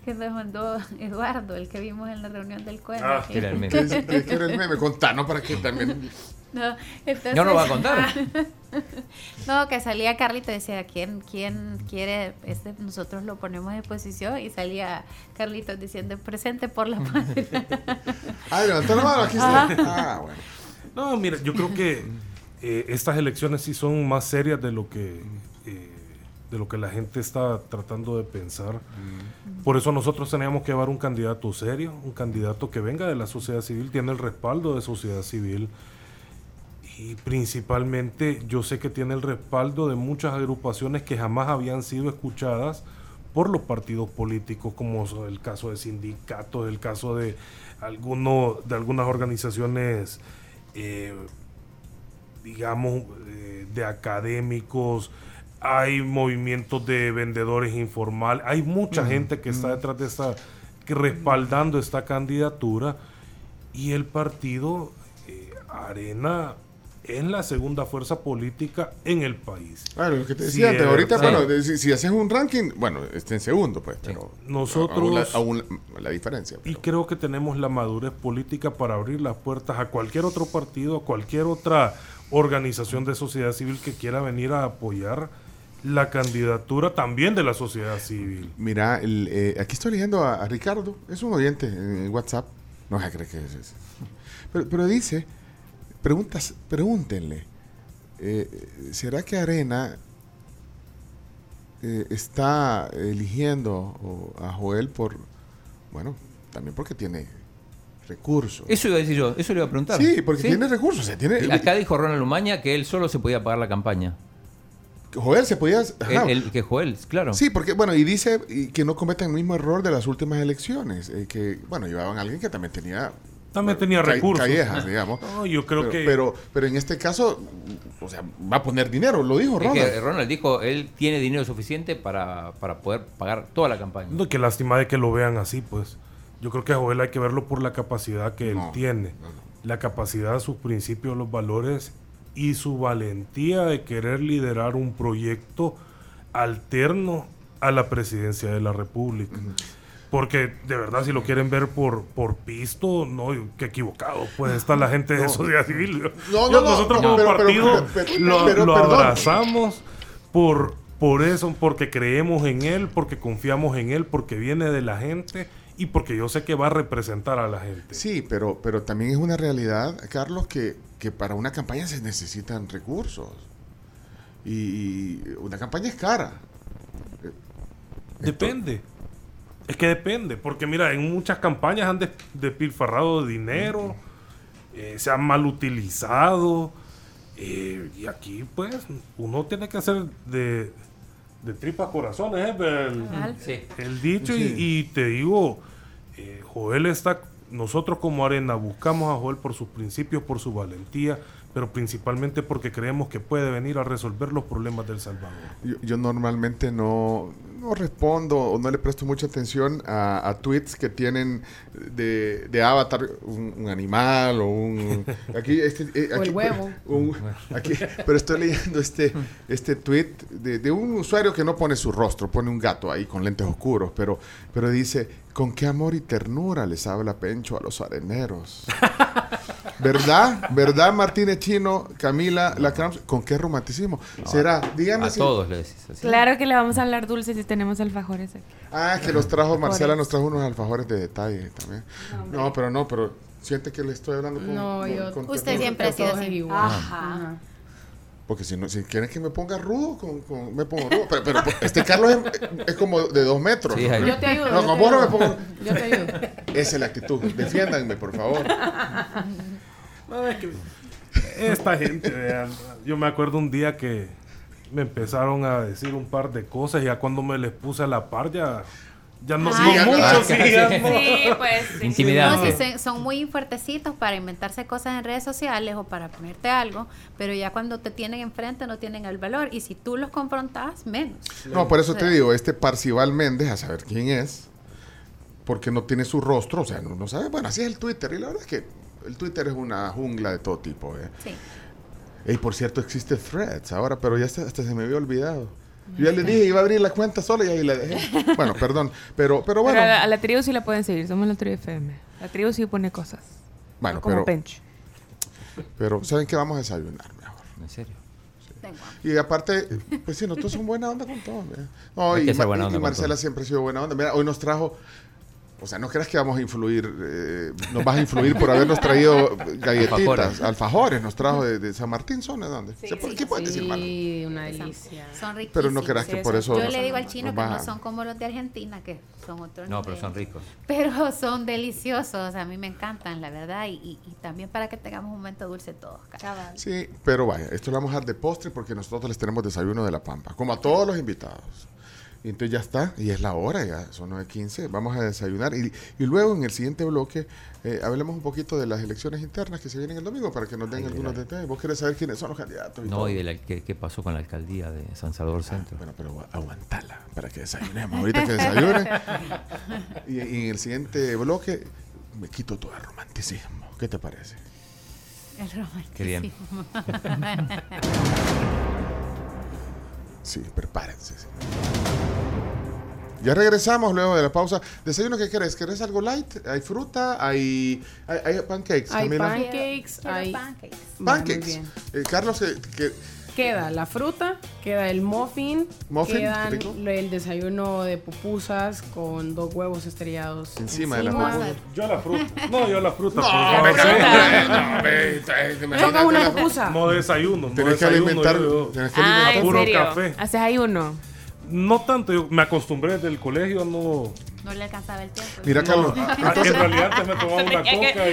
que nos mandó Eduardo, el que vimos en la reunión del cuento. Ah, que era el meme. ¿Qué, era el meme? Contanos para que también... No, entonces, no lo va a contar. no, que salía Carlito y decía, ¿quién, quién quiere? Este, nosotros lo ponemos a disposición y salía Carlito diciendo, presente por la patria. ah, levantó la mano, aquí está. Ah, bueno. No, mira, yo creo que eh, estas elecciones sí son más serias de lo que... De lo que la gente está tratando de pensar. Mm. Por eso nosotros teníamos que llevar un candidato serio, un candidato que venga de la sociedad civil, tiene el respaldo de sociedad civil y principalmente yo sé que tiene el respaldo de muchas agrupaciones que jamás habían sido escuchadas por los partidos políticos, como el caso de sindicatos, el caso de, alguno, de algunas organizaciones, eh, digamos, eh, de académicos, hay movimientos de vendedores informales, hay mucha gente que está detrás de esta, que respaldando esta candidatura y el partido eh, Arena es la segunda fuerza política en el país. Claro, lo que te decía antes, ahorita, bueno, si, haces un ranking, bueno, está en segundo, pues, pero nosotros... Aún la, diferencia. Y creo que tenemos la madurez política para abrir las puertas a cualquier otro partido, a cualquier otra organización de sociedad civil que quiera venir a apoyar la candidatura también de la sociedad civil. Mira, eh, aquí estoy leyendo a, Ricardo, es un oyente en WhatsApp, no se cree que es eso. Pero, dice, preguntas, pregúntenle, eh, ¿será que Arena eh, está eligiendo a Joel por, bueno, también porque tiene recursos. Eso iba a decir yo, eso le iba a preguntar. Sí, porque tiene recursos. tiene... Acá dijo Ronald Lumaña que él solo se podía pagar la campaña. Joel se podía. El, que Joel, claro. Sí, porque, bueno, y dice que no cometen el mismo error de las últimas elecciones. Eh, que, bueno, llevaban a alguien que también tenía. También tenía recursos. Callejas, digamos. yo creo pero, que. Pero, pero en este caso, o sea, va a poner dinero, lo dijo Ronald. que Ronald dijo, él tiene dinero suficiente para, para poder pagar toda la campaña. No, qué lástima de que lo vean así, pues. Yo creo que a Joel hay que verlo por la capacidad que él tiene. La capacidad, sus principios, los valores y su valentía de querer liderar un proyecto alterno a la presidencia de la República. Porque de verdad, si lo quieren ver por, por pisto, no, qué equivocado. Pues está la gente de Sociedad Civil. No, no, nosotros como partido lo, abrazamos por, por eso, porque creemos en él, porque confiamos en él, porque viene de la gente y porque yo sé que va a representar a la gente. Sí, pero, pero también es una realidad, Carlos, que que para una campaña se necesitan recursos. Y una campaña es cara. Depende. Es que depende, porque mira, en muchas campañas han despilfarrado dinero, eh, se han mal utilizado, eh, y aquí pues uno tiene que hacer de, de tripas corazones, ¿eh? el, dicho, y, te digo, Joel está nosotros como Arena buscamos a Joel por sus principios, por su valentía, pero principalmente porque creemos que puede venir a resolver los problemas del Salvador. Yo, normalmente no, no, respondo o no le presto mucha atención a, tweets que tienen de, avatar un, animal o un... Aquí, este, eh, el huevo. aquí, pero estoy leyendo este, este tweet de, de un usuario que no pone su rostro, pone un gato ahí con lentes oscuros, pero, pero dice con qué amor y ternura les habla Pencho a los areneros. ¿Verdad? ¿Verdad, Martínez Chino, Camila Lacrams? ¿Con qué romanticismo? ¿Será? Díganme a todos le decís así. Claro que le vamos a hablar dulce si tenemos alfajores aquí. Ah, que los trajo Marcela, nos trajo unos alfajores de detalle también. No, pero no, pero siente que le estoy hablando con. No, yo. usted siempre ha sido así. Ajá. Porque si no, si quieren que me ponga rudo, con, me pongo rudo. Pero, pero este Carlos es, como de dos metros. Yo te ayudo. No, con vos no me pongo. Yo te ayudo. Esa es la actitud. Defiéndanme, por favor. No, es que esta gente, yo me acuerdo un día que me empezaron a decir un par de cosas y ya cuando me les puse a la par ya ya no, son muchos, sí, pues. Intimidad. son muy fuertecitos para inventarse cosas en redes sociales o para ponerte algo, pero ya cuando te tienen enfrente no tienen el valor. Y si tú los confrontas, menos. No, por eso te digo, este Parcival Méndez, a saber quién es, porque no tiene su rostro, o sea, no, no sabe. Bueno, así es el Twitter, y la verdad es que el Twitter es una jungla de todo tipo. ¿eh? Sí. Y por cierto, existe Threads ahora, pero ya hasta se me había olvidado. Yo ya le dije, iba a abrir la cuenta sola y ahí la dejé. Bueno, perdón, pero, pero bueno. a, la, tribu sí la pueden seguir, somos la tribu FM. La tribu sí pone cosas. Bueno, como pero, Pero, ¿saben qué? Vamos a desayunar mejor. ¿En serio? Y aparte, pues sí, nosotros somos buena onda con todo. No, y, y, Marcela siempre ha sido buena onda. Mira, hoy nos trajo o sea, no creas que vamos a influir, eh, nos vas a influir por habernos traído galletitas, alfajores, nos trajo de, San Martín, ¿son de dónde? Sí, ¿Qué puedes decir, Sí, una delicia. Son ricos. Pero no creas que por eso... Yo le digo al chino que no son como los de Argentina, que son otros. No, pero son ricos. Pero son deliciosos, a mí me encantan, la verdad, y, también para que tengamos un momento dulce todos. Sí, pero vaya, esto lo vamos a dar de postre porque nosotros les tenemos desayuno de la pampa, como a todos los invitados. Y entonces ya está, y es la hora, ya son 9.15, vamos a desayunar. Y, y luego en el siguiente bloque eh, hablemos un poquito de las elecciones internas que se vienen el domingo para que nos den algunos detalles. Vos querés saber quiénes son los candidatos. no, y de qué, pasó con la alcaldía de San Salvador ah, Centro. bueno, pero aguantala para que desayunemos. Ahorita que desayunen. y, en el siguiente bloque me quito todo el romanticismo. ¿Qué te parece? El romanticismo. Qué bien. sí, prepárense. Ya regresamos luego de la pausa. ¿Desayuno qué querés? ¿Querés algo light? ¿Hay fruta? ¿Hay, hay, pancakes? Hay pancakes. Hay pancakes. Pancakes. Eh, Carlos, eh, que, queda la fruta, queda el muffin, muffin queda el desayuno de pupusas con dos huevos estrellados encima, de la pupusa. Yo la fruta. No, yo la fruta. No, me Toca una pupusa. No desayuno. Tienes que alimentar, tienes que alimentar. Ah, puro café. Haces ahí uno. No tanto, yo me acostumbré desde el colegio a no, No le alcanzaba el tiempo. Mira, Carlos. en realidad te me tomaba una coca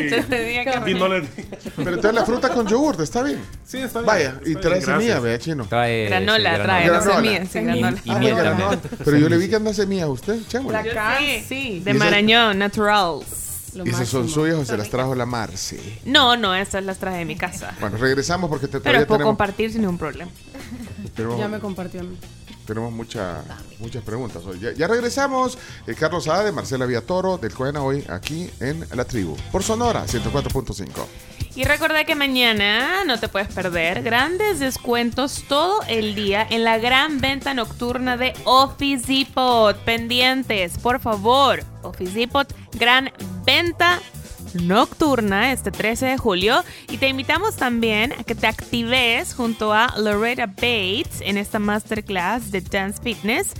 y, y, no le. Pero entonces la fruta con yogur, ¿está bien? Sí, está bien. Vaya, y trae semilla, vea, chino. Trae granola, trae granola. semillas, sí, granola. Y, y miel también. Pero yo le vi que anda semillas a usted, chévere. Acá, sí, de Marañón, Naturals. ¿Y esas son suyas o se las trajo la Marce? No, no, estas las traje de mi casa. Bueno, regresamos porque te Pero puedo compartir sin ningún problema. ya me compartió a mí tenemos muchas muchas preguntas hoy. Ya, regresamos. Eh, Carlos Ade, Marcela Villatoro, del Coena, hoy aquí en La Tribu, por Sonora 104.5. Y recuerda que mañana no te puedes perder grandes descuentos todo el día en la gran venta nocturna de Office Depot. Pendientes, por favor. Office Depot, gran venta nocturna este 13 de julio y te invitamos también a que te actives junto a Loretta Bates en esta masterclass de Dance Fitness.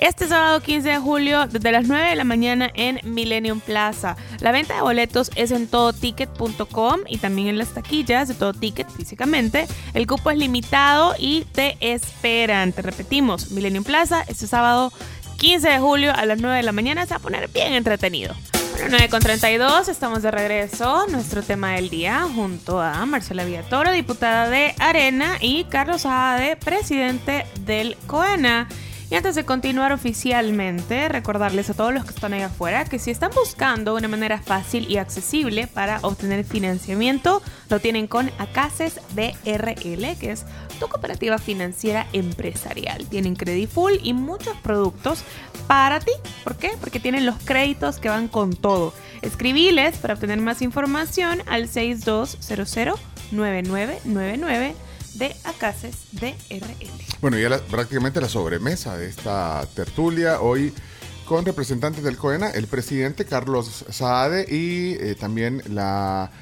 Este sábado 15 de julio desde las 9 de la mañana en Millennium Plaza. La venta de boletos es en todoticket.com y también en las taquillas de todo ticket físicamente. El cupo es limitado y te esperan. Te repetimos, Millennium Plaza este sábado 15 de julio a las 9 de la mañana se va a poner bien entretenido. 9.32, estamos de regreso. Nuestro tema del día junto a Marcela Villatoro, diputada de Arena, y Carlos Ade, presidente del COENA. Y antes de continuar oficialmente, recordarles a todos los que están ahí afuera que si están buscando una manera fácil y accesible para obtener financiamiento, lo tienen con Acases DRL, que es tu cooperativa financiera empresarial. Tienen Full y muchos productos para ti. ¿Por qué? Porque tienen los créditos que van con todo. Escribiles para obtener más información al 6200 9999 de Acases DRL. Bueno, ya prácticamente la sobremesa de esta tertulia hoy con representantes del COENA, el presidente Carlos Saade y eh, también la,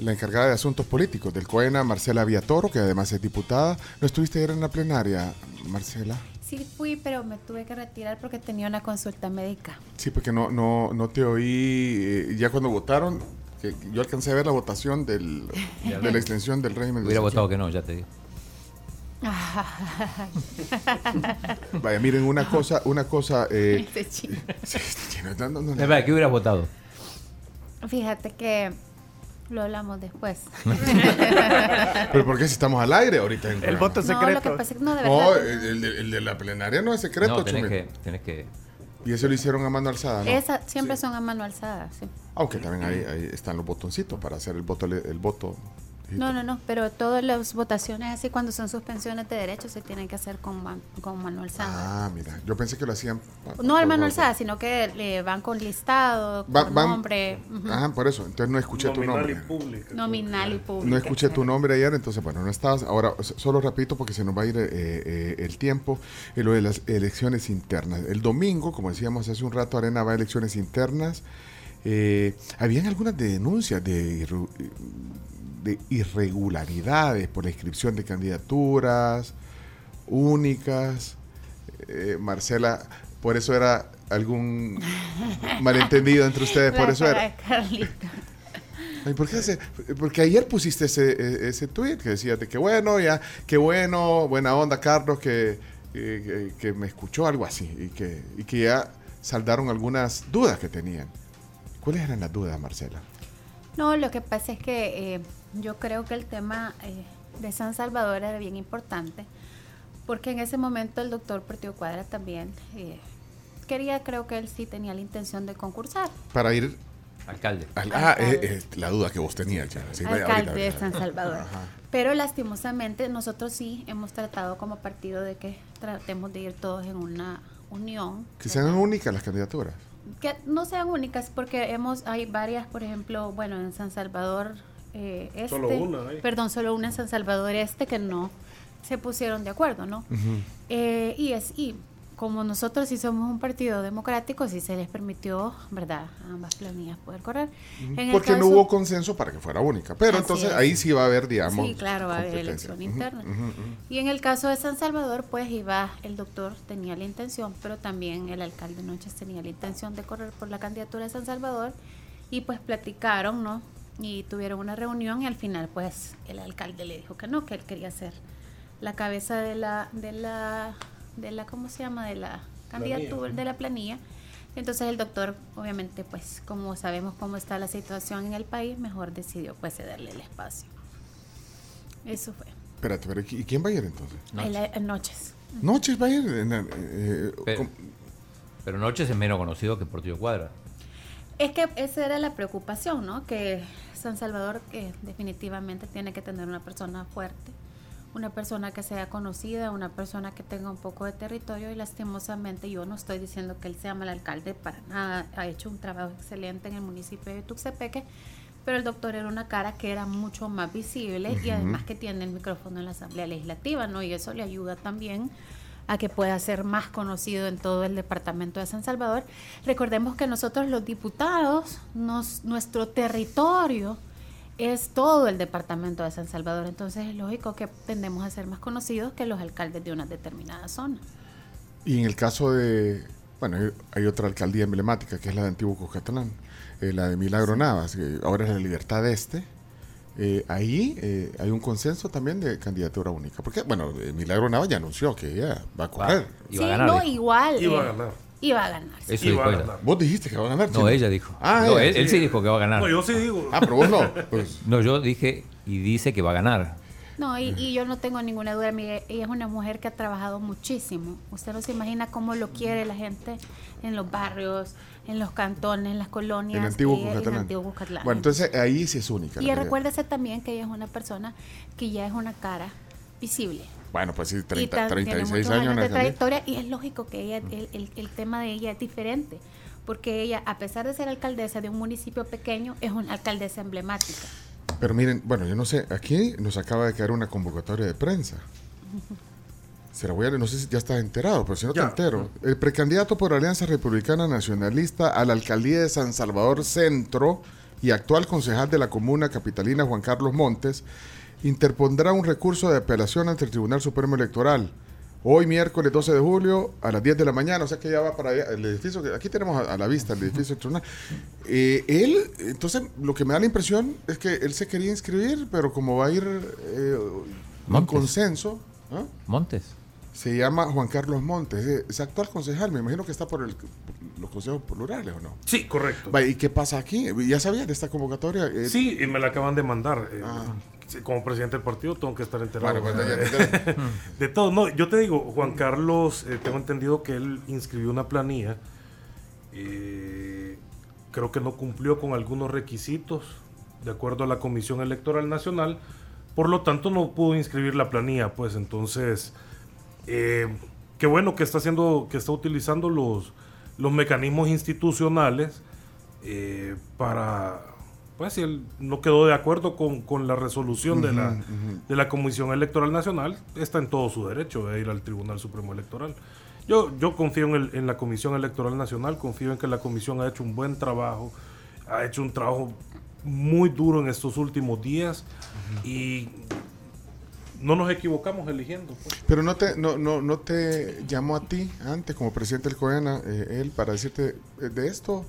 la, encargada de asuntos políticos del COENA, Marcela Viatoro, que además es diputada. ¿No estuviste ayer en la plenaria, Marcela? Sí fui, pero me tuve que retirar porque tenía una consulta médica. Sí, porque no, no, no te oí eh, ya cuando votaron, que yo alcancé a ver la votación del, de la extensión del régimen. Hubiera votado que no, ya te digo. Vaya, miren, una cosa, una cosa. Eh, este chino. ¿Qué hubieras votado? Fíjate que lo hablamos después. ¿Pero por qué si estamos al aire ahorita? el voto secreto. No, de verdad. No, el, de la plenaria no es secreto. No, tienes que, tienes que... Y eso lo hicieron a mano alzada, ¿no? Esa, siempre son a mano alzada, sí. Aunque también ahí, ahí están los botoncitos para hacer el voto, el voto no, no, no, pero todas las votaciones, así cuando son suspensiones de derechos, se tienen que hacer con, con Manuel Sada. Ah, mira, yo pensé que lo hacían. No el Manuel Sada, sino que le van con listado, con nombre. Ajá, por eso, entonces no escuché tu nombre. Y Nominal y público. No escuché tu nombre ayer, entonces, bueno, no estabas. Ahora, solo repito porque se nos va a ir eh, eh, el tiempo, en lo de las elecciones internas. El domingo, como decíamos hace un rato, Arena va a elecciones internas. Eh, habían algunas denuncias de de irregularidades por la inscripción de candidaturas únicas. Eh, Marcela, por eso era algún malentendido entre ustedes, por eso era. ¿por qué porque ayer pusiste ese, e, ese tweet que decía de que bueno, ya, qué bueno, buena onda, Carlos, que, que, me escuchó algo así y que, y que ya saldaron algunas dudas que tenían. ¿Cuáles eran las dudas, Marcela? No, lo que pasa es que eh, yo creo que el tema eh, de San Salvador era bien importante, porque en ese momento el doctor Partido Cuadra también eh, quería, creo que él sí tenía la intención de concursar. Para ir Alcalde. ah, eh, la duda que vos tenías ya. Alcalde de San Salvador. Pero lastimosamente nosotros sí hemos tratado como partido de que tratemos de ir todos en una unión. Que sean únicas las candidaturas. Que no sean únicas porque hemos hay varias, por ejemplo, bueno, en San Salvador eh, este, solo una, perdón, solo una en San Salvador Este que no se pusieron de acuerdo, ¿no? Eh, y es y como nosotros sí somos un partido democrático, sí se les permitió, ¿verdad?, a ambas planillas poder correr. Porque no hubo consenso para que fuera única. Pero entonces ahí sí va a haber, digamos. Sí, claro, va a haber elección interna. Y en el caso de San Salvador, pues iba, el doctor tenía la intención, pero también el alcalde Noches tenía la intención de correr por la candidatura de San Salvador. Y pues platicaron, ¿no? Y tuvieron una reunión y al final pues el alcalde le dijo que no, que él quería ser la cabeza de la, de la, de la, ¿cómo se llama? De la candidatura, de la planilla. Entonces el doctor, obviamente, pues como sabemos cómo está la situación en el país, mejor decidió pues cederle el espacio. Eso fue. Espérate, pero ¿y quién va a ir entonces? En la- en noches. Noches va a ir. en el- eh, Pero, pero Noches es menos conocido que Portillo Cuadra. Es que esa era la preocupación, ¿no? Que San Salvador que definitivamente tiene que tener una persona fuerte, una persona que sea conocida, una persona que tenga un poco de territorio y lastimosamente yo no estoy diciendo que él sea mal alcalde para nada, ha hecho un trabajo excelente en el municipio de Tuxtepeque, pero el doctor era una cara que era mucho más visible y además que tiene el micrófono en la Asamblea Legislativa, ¿no? Y eso le ayuda también a que pueda ser más conocido en todo el departamento de San Salvador. Recordemos que nosotros los diputados, nos, nuestro territorio es todo el departamento de San Salvador, entonces es lógico que tendemos a ser más conocidos que los alcaldes de una determinada zona. y en el caso de. Bueno, hay- hay otra alcaldía emblemática que es la de Antiguo Cuscatlán, eh, la de Milagro Navas, que ahora es la Libertad Este. Eh, ahí eh, hay un consenso también de candidatura única. Porque, bueno, eh, Milagro Navas ya anunció que ella va a correr. Iba a sí, ganar. no, dijo. igual. Iba a ganar. Iba a ganar. sí. Eso Iba dijo a ella. ganar. Vos dijiste que va a ganar. No, chino. ella dijo. Ah, no, ella, él, él sí dijo que va a ganar. No, yo sí digo. Ah, pero vos no. Pues, No, yo dije y dice que va a ganar. No, y, y yo no tengo ninguna duda, mire, ella es una mujer que ha trabajado muchísimo. Usted no se imagina cómo lo quiere la gente en los barrios, en los cantones, en las colonias. en Antiguo en Cuscatlán. Bueno, entonces ahí sí es única. Y recuérdese también que ella es una persona que ya es una cara visible. Bueno, pues sí, y 30, tan- tiene 36 muchos años. de trayectoria y es lógico que ella el, el- el tema de ella es diferente porque ella a pesar de ser alcaldesa de un municipio pequeño es una alcaldesa emblemática Pero miren, bueno, yo no sé, aquí nos acaba de caer una convocatoria de prensa. Se la voy a no sé si ya estás enterado, pero si no te entero. El precandidato por Alianza Republicana Nacionalista a la alcaldía de San Salvador Centro y actual concejal de la comuna capitalina Juan Carlos Montes interpondrá un recurso de apelación ante el Tribunal Supremo Electoral. Hoy miércoles 12 de julio a las 10 de la mañana, o sea que ya va para allá, el edificio, aquí tenemos a, a la vista el edificio del tribunal. Eh, él, entonces, lo que me da la impresión es que él se quería inscribir, pero como va a ir eh, en Montes. consenso, ¿ah? Montes. Se llama Juan Carlos Montes, es, actual concejal, me imagino que está por el- los consejos plurales o no. Sí, correcto. ¿Y qué pasa aquí? ¿Ya sabías de esta convocatoria? Eh, Sí, y me la acaban de mandar. eh, Ah. Como presidente del partido tengo que estar enterado. Bueno, de todo. No, yo te digo, Juan Carlos, eh, tengo entendido que él inscribió una planilla. eh, creo que no cumplió con algunos requisitos de acuerdo a la Comisión Electoral Nacional. Por lo tanto, no pudo inscribir la planilla. Pues entonces, eh, qué bueno que está haciendo, que está utilizando los, los mecanismos institucionales eh, para, pues si él no quedó de acuerdo con, con la resolución de, la, de la Comisión Electoral Nacional, está en todo su derecho de ir al Tribunal Supremo Electoral. Yo, yo confío en, el- en la Comisión Electoral Nacional, confío en que la Comisión ha hecho un buen trabajo, ha hecho un trabajo muy duro en estos últimos días y no nos equivocamos eligiendo. pues. Pero no te, no, no, no te llamó a ti antes como presidente del COENA, eh, él, para decirte eh, de esto.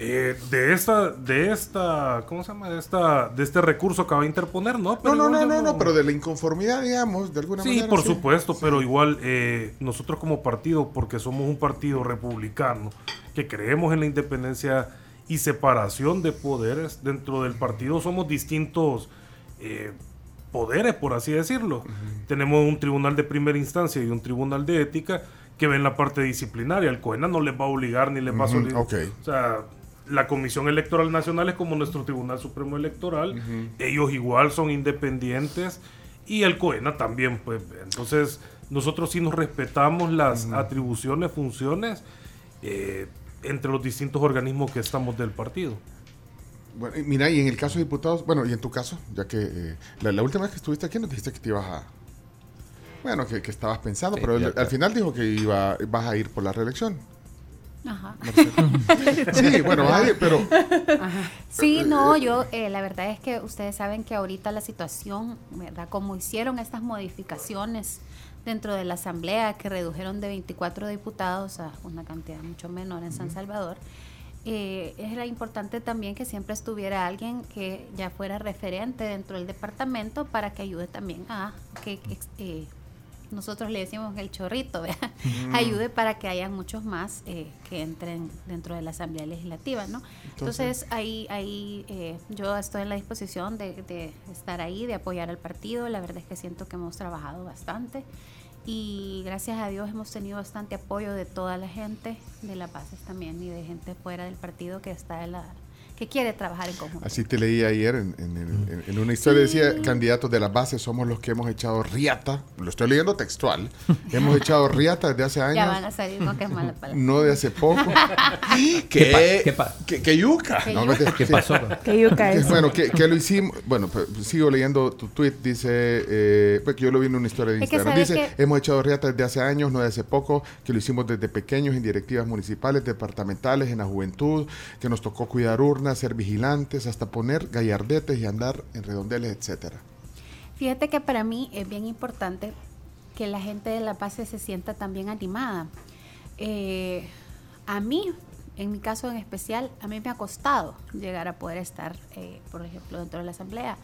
Eh, de esta, de esta, ¿cómo se llama? De esta, de este recurso que va a interponer, ¿no? No, no, no, no, no, pero de la inconformidad, digamos, de alguna Sí, manera. por supuesto, pero igual eh, nosotros como partido, porque somos un partido republicano, que creemos en la independencia y separación de poderes, dentro del partido somos distintos eh, poderes, por así decirlo. Tenemos un tribunal de primera instancia y un tribunal de ética que ven la parte disciplinaria. El COENA no les va a obligar ni les va a solicitar. ok. O sea, la Comisión Electoral Nacional es como nuestro Tribunal Supremo Electoral. Ellos igual son independientes y el COENA también, pues. Entonces, nosotros sí nos respetamos las atribuciones, funciones eh, entre los distintos organismos que estamos del partido. Bueno, y mira, y en el caso de diputados, bueno, y en tu caso, ya que eh, la, la última vez que estuviste aquí nos dijiste que te ibas a... Bueno, que, que estabas pensando, Sí, pero ya, al final dijo que iba, vas a ir por la reelección. Ajá. Sí, bueno, vas a ir, pero... Sí, no, yo, eh, la verdad es que ustedes saben que ahorita la situación, ¿verdad? Como hicieron estas modificaciones dentro de la Asamblea, que redujeron de 24 diputados a una cantidad mucho menor en San Salvador, eh, era importante también que siempre estuviera alguien que ya fuera referente dentro del departamento para que ayude también a que eh, nosotros le decimos el chorrito, ayude para que haya muchos más eh, que entren dentro de la Asamblea Legislativa, ¿no? Entonces, ahí, ahí eh, yo estoy en la disposición de, de, estar ahí, de apoyar al partido. La verdad es que siento que hemos trabajado bastante y gracias a Dios hemos tenido bastante apoyo de toda la gente, de las bases también y de gente fuera del partido que está en la que quiere trabajar en conjunto. Así te leí ayer en, una historia, decía, candidatos de la base somos los que hemos echado riata, lo estoy leyendo textual, hemos echado riata desde hace años. Ya van a salir con que es mala palabra. No de hace poco. ¿Qué, ¿Qué, ¿Qué, yuca? ¿Qué, pasó? ¿Qué yuca es? Bueno, que, lo hicimos, bueno, pues, sigo leyendo tu tweet, dice, eh, pues que yo lo vi en una historia de Instagram, dice, hemos echado riata desde hace años, no de hace poco, que lo hicimos desde pequeños en directivas municipales, departamentales, en la juventud, que nos tocó cuidar urnas ser vigilantes, hasta poner gallardetes y andar en redondeles, etcétera. Fíjate que para mí es bien importante que la gente de la base se sienta también animada. Eh, a mí, en mi caso en especial, a mí me ha costado llegar a poder estar, eh, por ejemplo, dentro de la asamblea.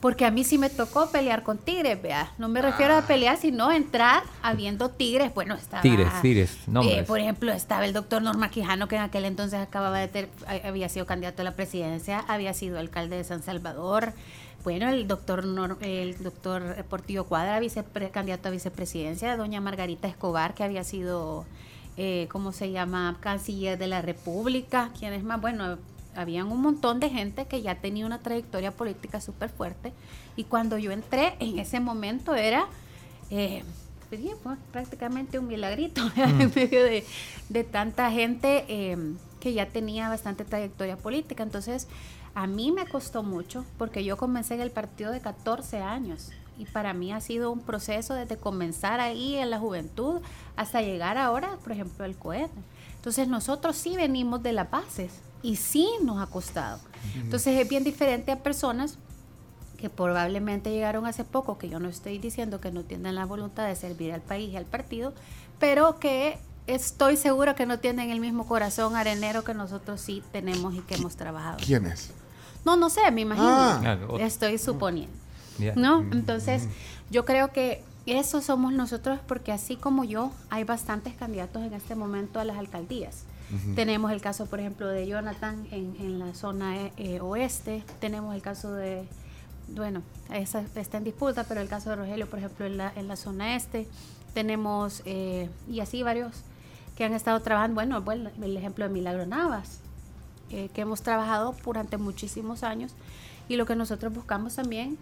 Porque a mí sí me tocó pelear con tigres, vea. No me refiero a ah. pelear, sino entrar habiendo tigres. Bueno, estaba... Tigres, tigres, eh, por ejemplo, estaba el doctor Norma Quijano, que en aquel entonces acababa de tener, había sido candidato a la presidencia, había sido alcalde de San Salvador. Bueno, el doctor el doctor Portillo Cuadra, candidato a vicepresidencia, doña Margarita Escobar, que había sido, eh, ¿cómo se llama?, canciller de la República. ¿Quién es más? Bueno, habían un montón de gente que ya tenía una trayectoria política súper fuerte y cuando yo entré en ese momento era eh, pues, pues, prácticamente un milagrito en medio de, tanta gente em, que ya tenía bastante trayectoria política. Entonces, a mí me costó mucho porque yo comencé en el partido de 14 años y para mí ha sido un proceso desde comenzar ahí en la juventud hasta llegar ahora, por ejemplo, al cohete. Entonces nosotros sí venimos de las bases, y sí nos ha costado. Entonces es bien diferente a personas que probablemente llegaron hace poco, que yo no estoy diciendo que no tienen la voluntad de servir al país y al partido, pero que estoy segura que no tienen el mismo corazón arenero que nosotros sí tenemos y que hemos trabajado. ¿Quiénes? No, no sé, me imagino. Ah. Estoy suponiendo. ¿No? Entonces, yo creo que eso somos nosotros porque así como yo, hay bastantes candidatos en este momento a las alcaldías. Tenemos el caso, por ejemplo, de Jonathan en, la zona eh, eh, oeste. Tenemos el caso de, bueno, esa está en disputa, pero el caso de Rogelio, por ejemplo, en la, en la zona este. Tenemos, eh, y así varios que han estado trabajando. Bueno, bueno el ejemplo de Milagro Navas, que hemos trabajado durante muchísimos años. Y lo que nosotros buscamos también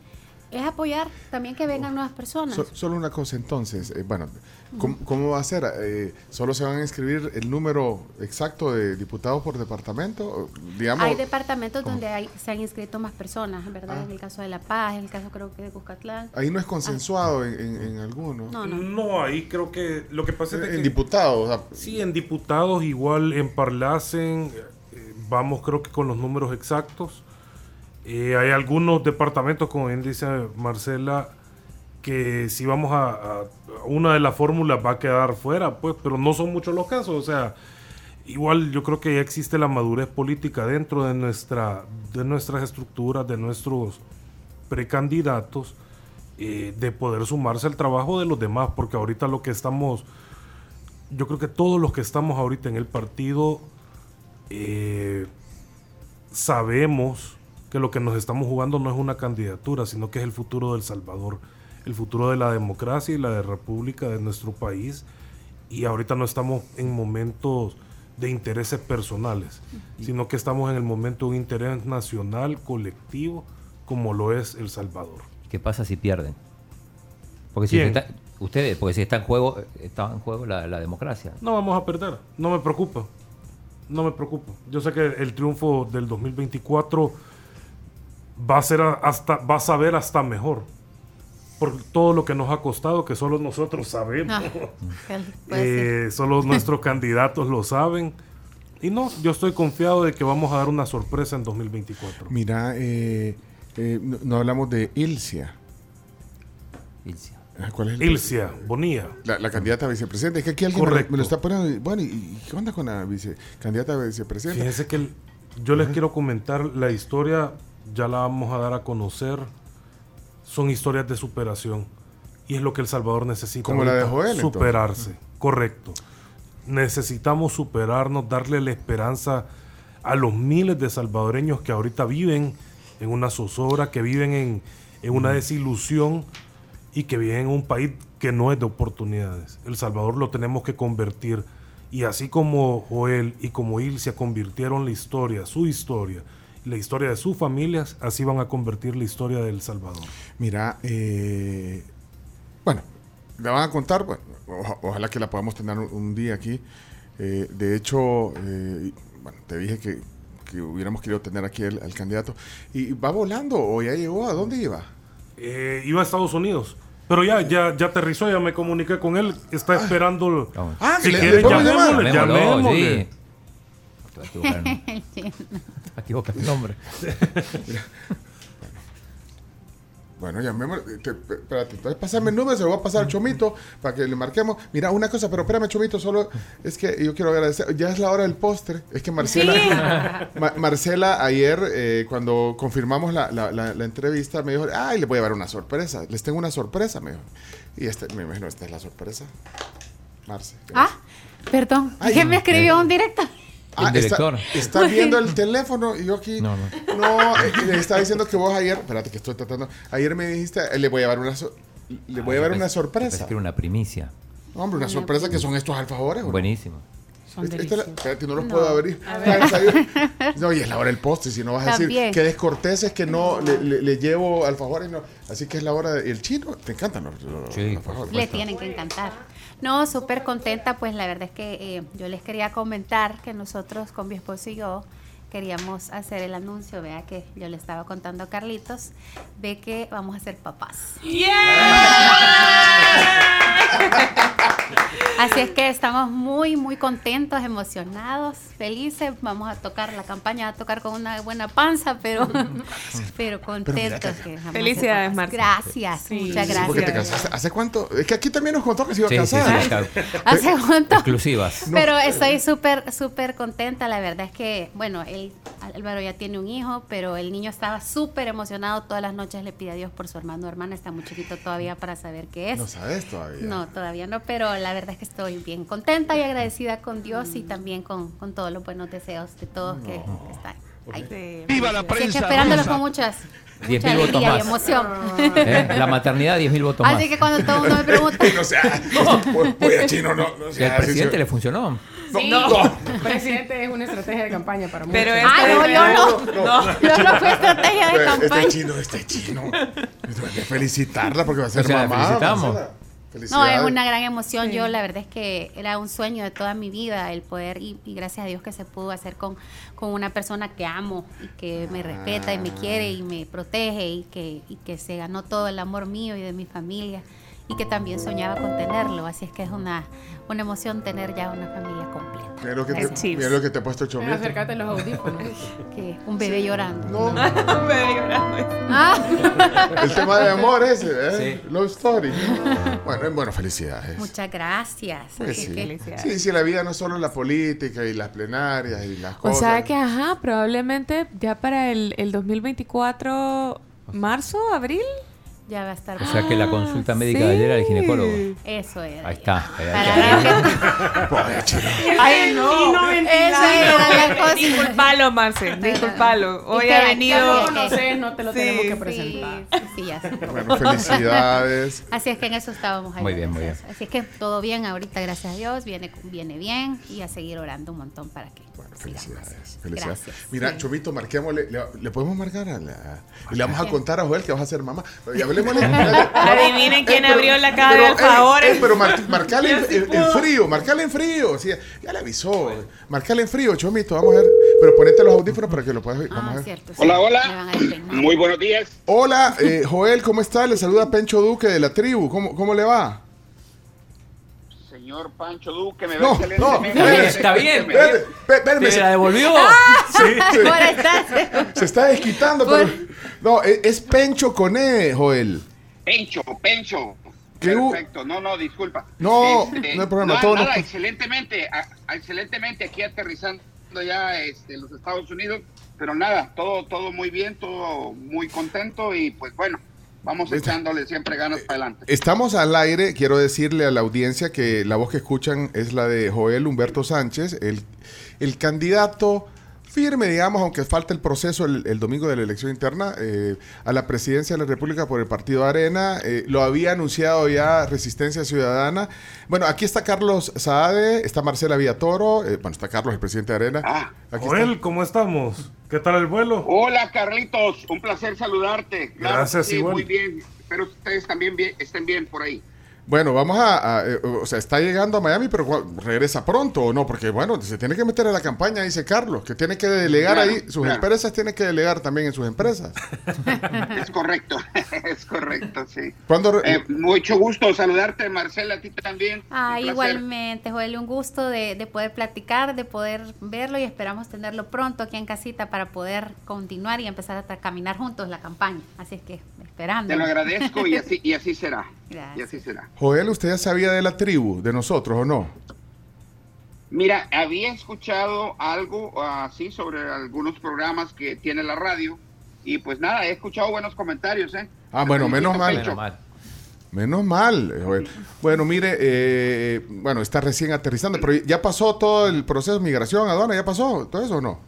es apoyar también que vengan nuevas personas. solo una cosa entonces, eh, bueno, ¿cómo, va a ser? Eh, ¿Solo se van a inscribir el número exacto de diputados por departamento? Digamos, hay departamentos donde hay, se han inscrito más personas, ¿verdad? Ah. En el caso de La Paz, en el caso creo que de Cuscatlán. Ahí no es consensuado en, en, algunos. No, no. no, ahí creo que lo que pasa es que... En diputados. sí, en diputados igual en Parlacen, eh, vamos creo que con los números exactos eh, hay algunos departamentos, como bien dice Marcela, que si vamos a, una de las fórmulas va a quedar fuera, pues, pero no son muchos los casos. O sea, igual yo creo que ya existe la madurez política dentro de, nuestra, de nuestras estructuras, de nuestros precandidatos, eh, de poder sumarse al trabajo de los demás, porque ahorita lo que estamos, yo creo que todos los que estamos ahorita en el partido eh, sabemos que lo que nos estamos jugando no es una candidatura, sino que es el futuro del Salvador, el futuro de la democracia y la de república de nuestro país. Y ahorita no estamos en momentos de intereses personales, sino que estamos en el momento de un interés nacional, colectivo, como lo es El Salvador. ¿Qué pasa si pierden? Porque si está, ustedes, porque si está en juego, está en juego la, la, democracia. No vamos a perder, no me preocupa, no me preocupa. Yo sé que el triunfo del 2024 va a ser hasta, va a saber hasta mejor. Por todo lo que nos ha costado, que solo nosotros sabemos. Ah, eh, solo nuestros candidatos lo saben. Y no, yo estoy confiado de que vamos a dar una sorpresa en 2024. Mira, eh, eh, no, hablamos de Ilcia. Ilcia. Ah, ¿Cuál es Ilcia, Bonilla. La, candidata a vicepresidente. Es que aquí alguien me lo, está poniendo. Bueno, ¿y qué onda con la vice, candidata a vicepresidente? Fíjense que yo les quiero comentar la historia ya la vamos a dar a conocer. Son historias de superación. Y es lo que El Salvador necesita. Como la de Joel, entonces. Superarse, correcto. Necesitamos superarnos, darle la esperanza a los miles de salvadoreños que ahorita viven en una zozobra, que viven en, en una desilusión y que viven en un país que no es de oportunidades. El Salvador lo tenemos que convertir. Y así como Joel y como Ilse convirtieron la historia, su historia, la historia de sus familias, así van a convertir la historia del Salvador. Mira, eh, bueno, le van a contar, bueno, oja- ojalá que la podamos tener un, un día aquí. Eh, de hecho, eh, bueno, te dije que, que hubiéramos querido tener aquí al, al candidato. ¿Y va volando o ya llegó? ¿A dónde iba? Eh, iba a Estados Unidos. Pero ya, ya, ya aterrizó, ya me comuniqué con él. Está esperando. Ah, si le- quieren, llamémosle, llamémosle. sí. Te vas a equivocar, ¿no? Te vas a equivocar el nombre. Bueno, llamémosle. te- te- espérate, entonces pásame el número, se lo voy a pasar al Chomito para que le marquemos. Mira, una cosa, pero espérame, Chomito, solo es que yo quiero agradecer. Ya es la hora del postre. Es que Marcela, Ma- Marcela ayer, eh, cuando confirmamos la, la- la- la entrevista, me dijo, ay, le voy a llevar una sorpresa. Les tengo una sorpresa, me dijo. Y este, me imagino, esta es la sorpresa. Marce. Ah, perdón. ¿Quién me escribió un directo? Ah, El está- director. Está, viendo el teléfono y yo aquí. No, No, no. le estaba diciendo que vos ayer. Espérate, que estoy tratando. Ayer me dijiste, eh, le voy a llevar una, so- le voy a llevar una sorpresa. Era una primicia. Hombre, una sorpresa que son estos alfajores. ¿o no? Buenísimo. Son Esta- esta la- espérate, no los puedo abrir. No, y es la hora del postre. Si no vas a decir También. que descortés es que no le, le- le llevo alfajores. No. Así que es la hora. del chino, te encantan los, los Sí, alfajores. Le tienen que encantar. No, súper contenta, pues la verdad es que eh, yo les quería comentar que nosotros con mi esposo y yo queríamos hacer el anuncio, vea que yo le estaba contando a Carlitos, ve que vamos a ser papás. Así es que estamos muy, muy contentos, emocionados, felices. Vamos a tocar la campaña, a tocar con una buena panza, pero, pero contentos. que Felicidades. Marta. Gracias, Sí. muchas Sí, porque te gracias. casaste. ¿Hace cuánto? Es que aquí también nos contó que se iba a Sí, sí, sí, casar. ¿Hace cuánto? Exclusivas. Pero estoy súper, súper contenta. La verdad es que, bueno, él, Álvaro ya tiene un hijo, pero el niño estaba súper emocionado. Todas las noches le pide a Dios por su hermano o hermana. Está muy chiquito todavía para saber qué es. No sabes todavía. No, todavía no, pero la verdad es que estoy bien contenta y agradecida con Dios y también con, con todos los buenos deseos de todos que, que están ahí. ¡Viva la Así es que prensa! esperándolos con muchas, Diez mucha mil votos alegría y más. emoción. ¿Eh? La maternidad, 10.000 votos más. Así que cuando todo el mundo me pregunta, no sea, voy- voy a chino, no, no sea, así presidente le funcionó. Sí, no. presidente es una estrategia de campaña para muchos. Pero ah, este no, yo no, no. yo no fue estrategia de Pero campaña. Este chino, este chino. Hay que felicitarla porque va a ser O sea, la mamá. felicitamos. No, es una gran emoción. Yo la verdad es que era un sueño de toda mi vida el poder y, y gracias a Dios que se pudo hacer con, con una persona que amo y que me respeta y me quiere y me protege y que, y que se ganó todo el amor mío y de mi familia y que también soñaba con tenerlo. Así es que es una, una emoción tener ya una familia completa. Mira lo que te, Gracias. mira lo que te ha puesto chomito. acércate los audífonos. Que un bebé llorando. No, Ah, el tema de amor ese, ¿eh? Sí. Love story. Bueno, bueno, felicidades. muchas gracias. Pues Así sí. que- Felicidades. sí, sí, la vida no es solo la política y las plenarias y las O cosas. sea que, ajá, probablemente ya para el, el 2024, marzo, abril. Ya va a estar. O sea que la consulta médica de ayer era el ginecólogo. Eso era. Ahí está. Ay, no. Esa era la cosa. Disculpalo, Marce, disculpalo. Hoy ha venido... No conoces, no te lo Sí, tenemos que sí, presentar. Sí, sí, sí, ya sé. Bueno, felicidades. Así es que en eso estábamos ahí. Muy bien, muy gracias. Así es que todo bien ahorita, gracias a Dios, viene, viene bien y a seguir orando un montón para que Bueno, felicidades. felicidades. Gracias. Mira, Chomito, marquémosle. Le, le podemos marcar a la. Y le vamos a contar a Joel que vas a ser mamá. Ya hablemosle. Adivinen quién Eh, pero- abrió la caja de pero, alfajores. eh, eh, pero mar- marcale en, en- en frío, marcale en frío. Sí, ya le avisó. Marcale en frío, Chomito. Vamos a ver. Pero ponete los audífonos para que lo puedas oír. Vamos a Ah, ver. cierto. sí. Hola, hola. Muy buenos días. Hola, eh, Joel, ¿cómo está? Le saluda Pencho Duque de la tribu. ¿Cómo, cómo le va? Señor Pancho Duque, me ve No, excelentemente. no, está bien. Espérame, ¿Te se- la devolvió? Se está desquitando, pero. No, es, es Pencho con E, Joel. Pencho, Pencho. ¿Qué hu- Perfecto. No, no, disculpa. No, no hay problema, nada, todo nada, nos- excelentemente, a- excelentemente aquí aterrizando ya este, en los Estados Unidos. Pero nada, todo, todo muy bien, todo muy contento y pues bueno, vamos echándole siempre ganas para adelante. Estamos al aire, quiero decirle a la audiencia que la voz que escuchan es la de Joel Humberto Sánchez, el, el candidato firme, digamos, aunque falta el proceso el, el domingo de la elección interna, eh, a la presidencia de la República por el Partido Arena. Eh, lo había anunciado ya Resistencia Ciudadana. Bueno, aquí está Carlos Saade, está Marcela Villatoro, eh, bueno, está Carlos, el presidente de Arena. Ah, Aquí Joel, está. ¿cómo estamos? ¿Qué tal el vuelo? hola Carlitos, un placer saludarte. Claro, Gracias, sí, igual. muy bien. Espero que ustedes también bien, estén bien por ahí. Bueno, vamos a, a, eh, o sea, está llegando a Miami, pero ¿cuál- regresa pronto o no, porque bueno, se tiene que meter en la campaña, dice Carlos, que tiene que delegar Claro, ahí, sus claro. empresas tienen que delegar también en sus empresas. Es correcto, es correcto, sí. ¿Cuándo re- Eh, mucho gusto saludarte, Marcela, a ti también. Ah, igualmente, Joel, un gusto de, de poder platicar, de poder verlo y esperamos tenerlo pronto aquí en casita para poder continuar y empezar a caminar juntos la campaña. Así es que esperando. Te lo agradezco y así, y así será. Gracias. Y así será. Joel, ¿usted ya sabía de la tribu, de nosotros o no? Mira, había escuchado algo así sobre algunos programas que tiene la radio y pues nada, he escuchado buenos comentarios, ¿eh? Ah, bueno, Me menos mal. Menos mal. Menos mal, eh, Joel. Bueno, mire, eh, bueno, está recién aterrizando, pero ya pasó todo el proceso de migración, Adona, ¿ya pasó todo eso o no?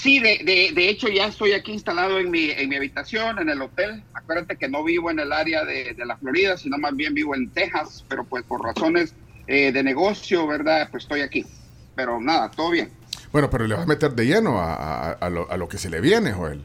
Sí, de, de, de hecho ya estoy aquí instalado en mi, en mi habitación, en el hotel. Acuérdate que no vivo en el área de, de la Florida, sino más bien vivo en Texas, pero pues por razones eh, de negocio, ¿verdad? Pues estoy aquí. Pero nada, todo bien. Bueno, pero le va a meter de lleno a, a- a lo, a lo que se le viene, Joel.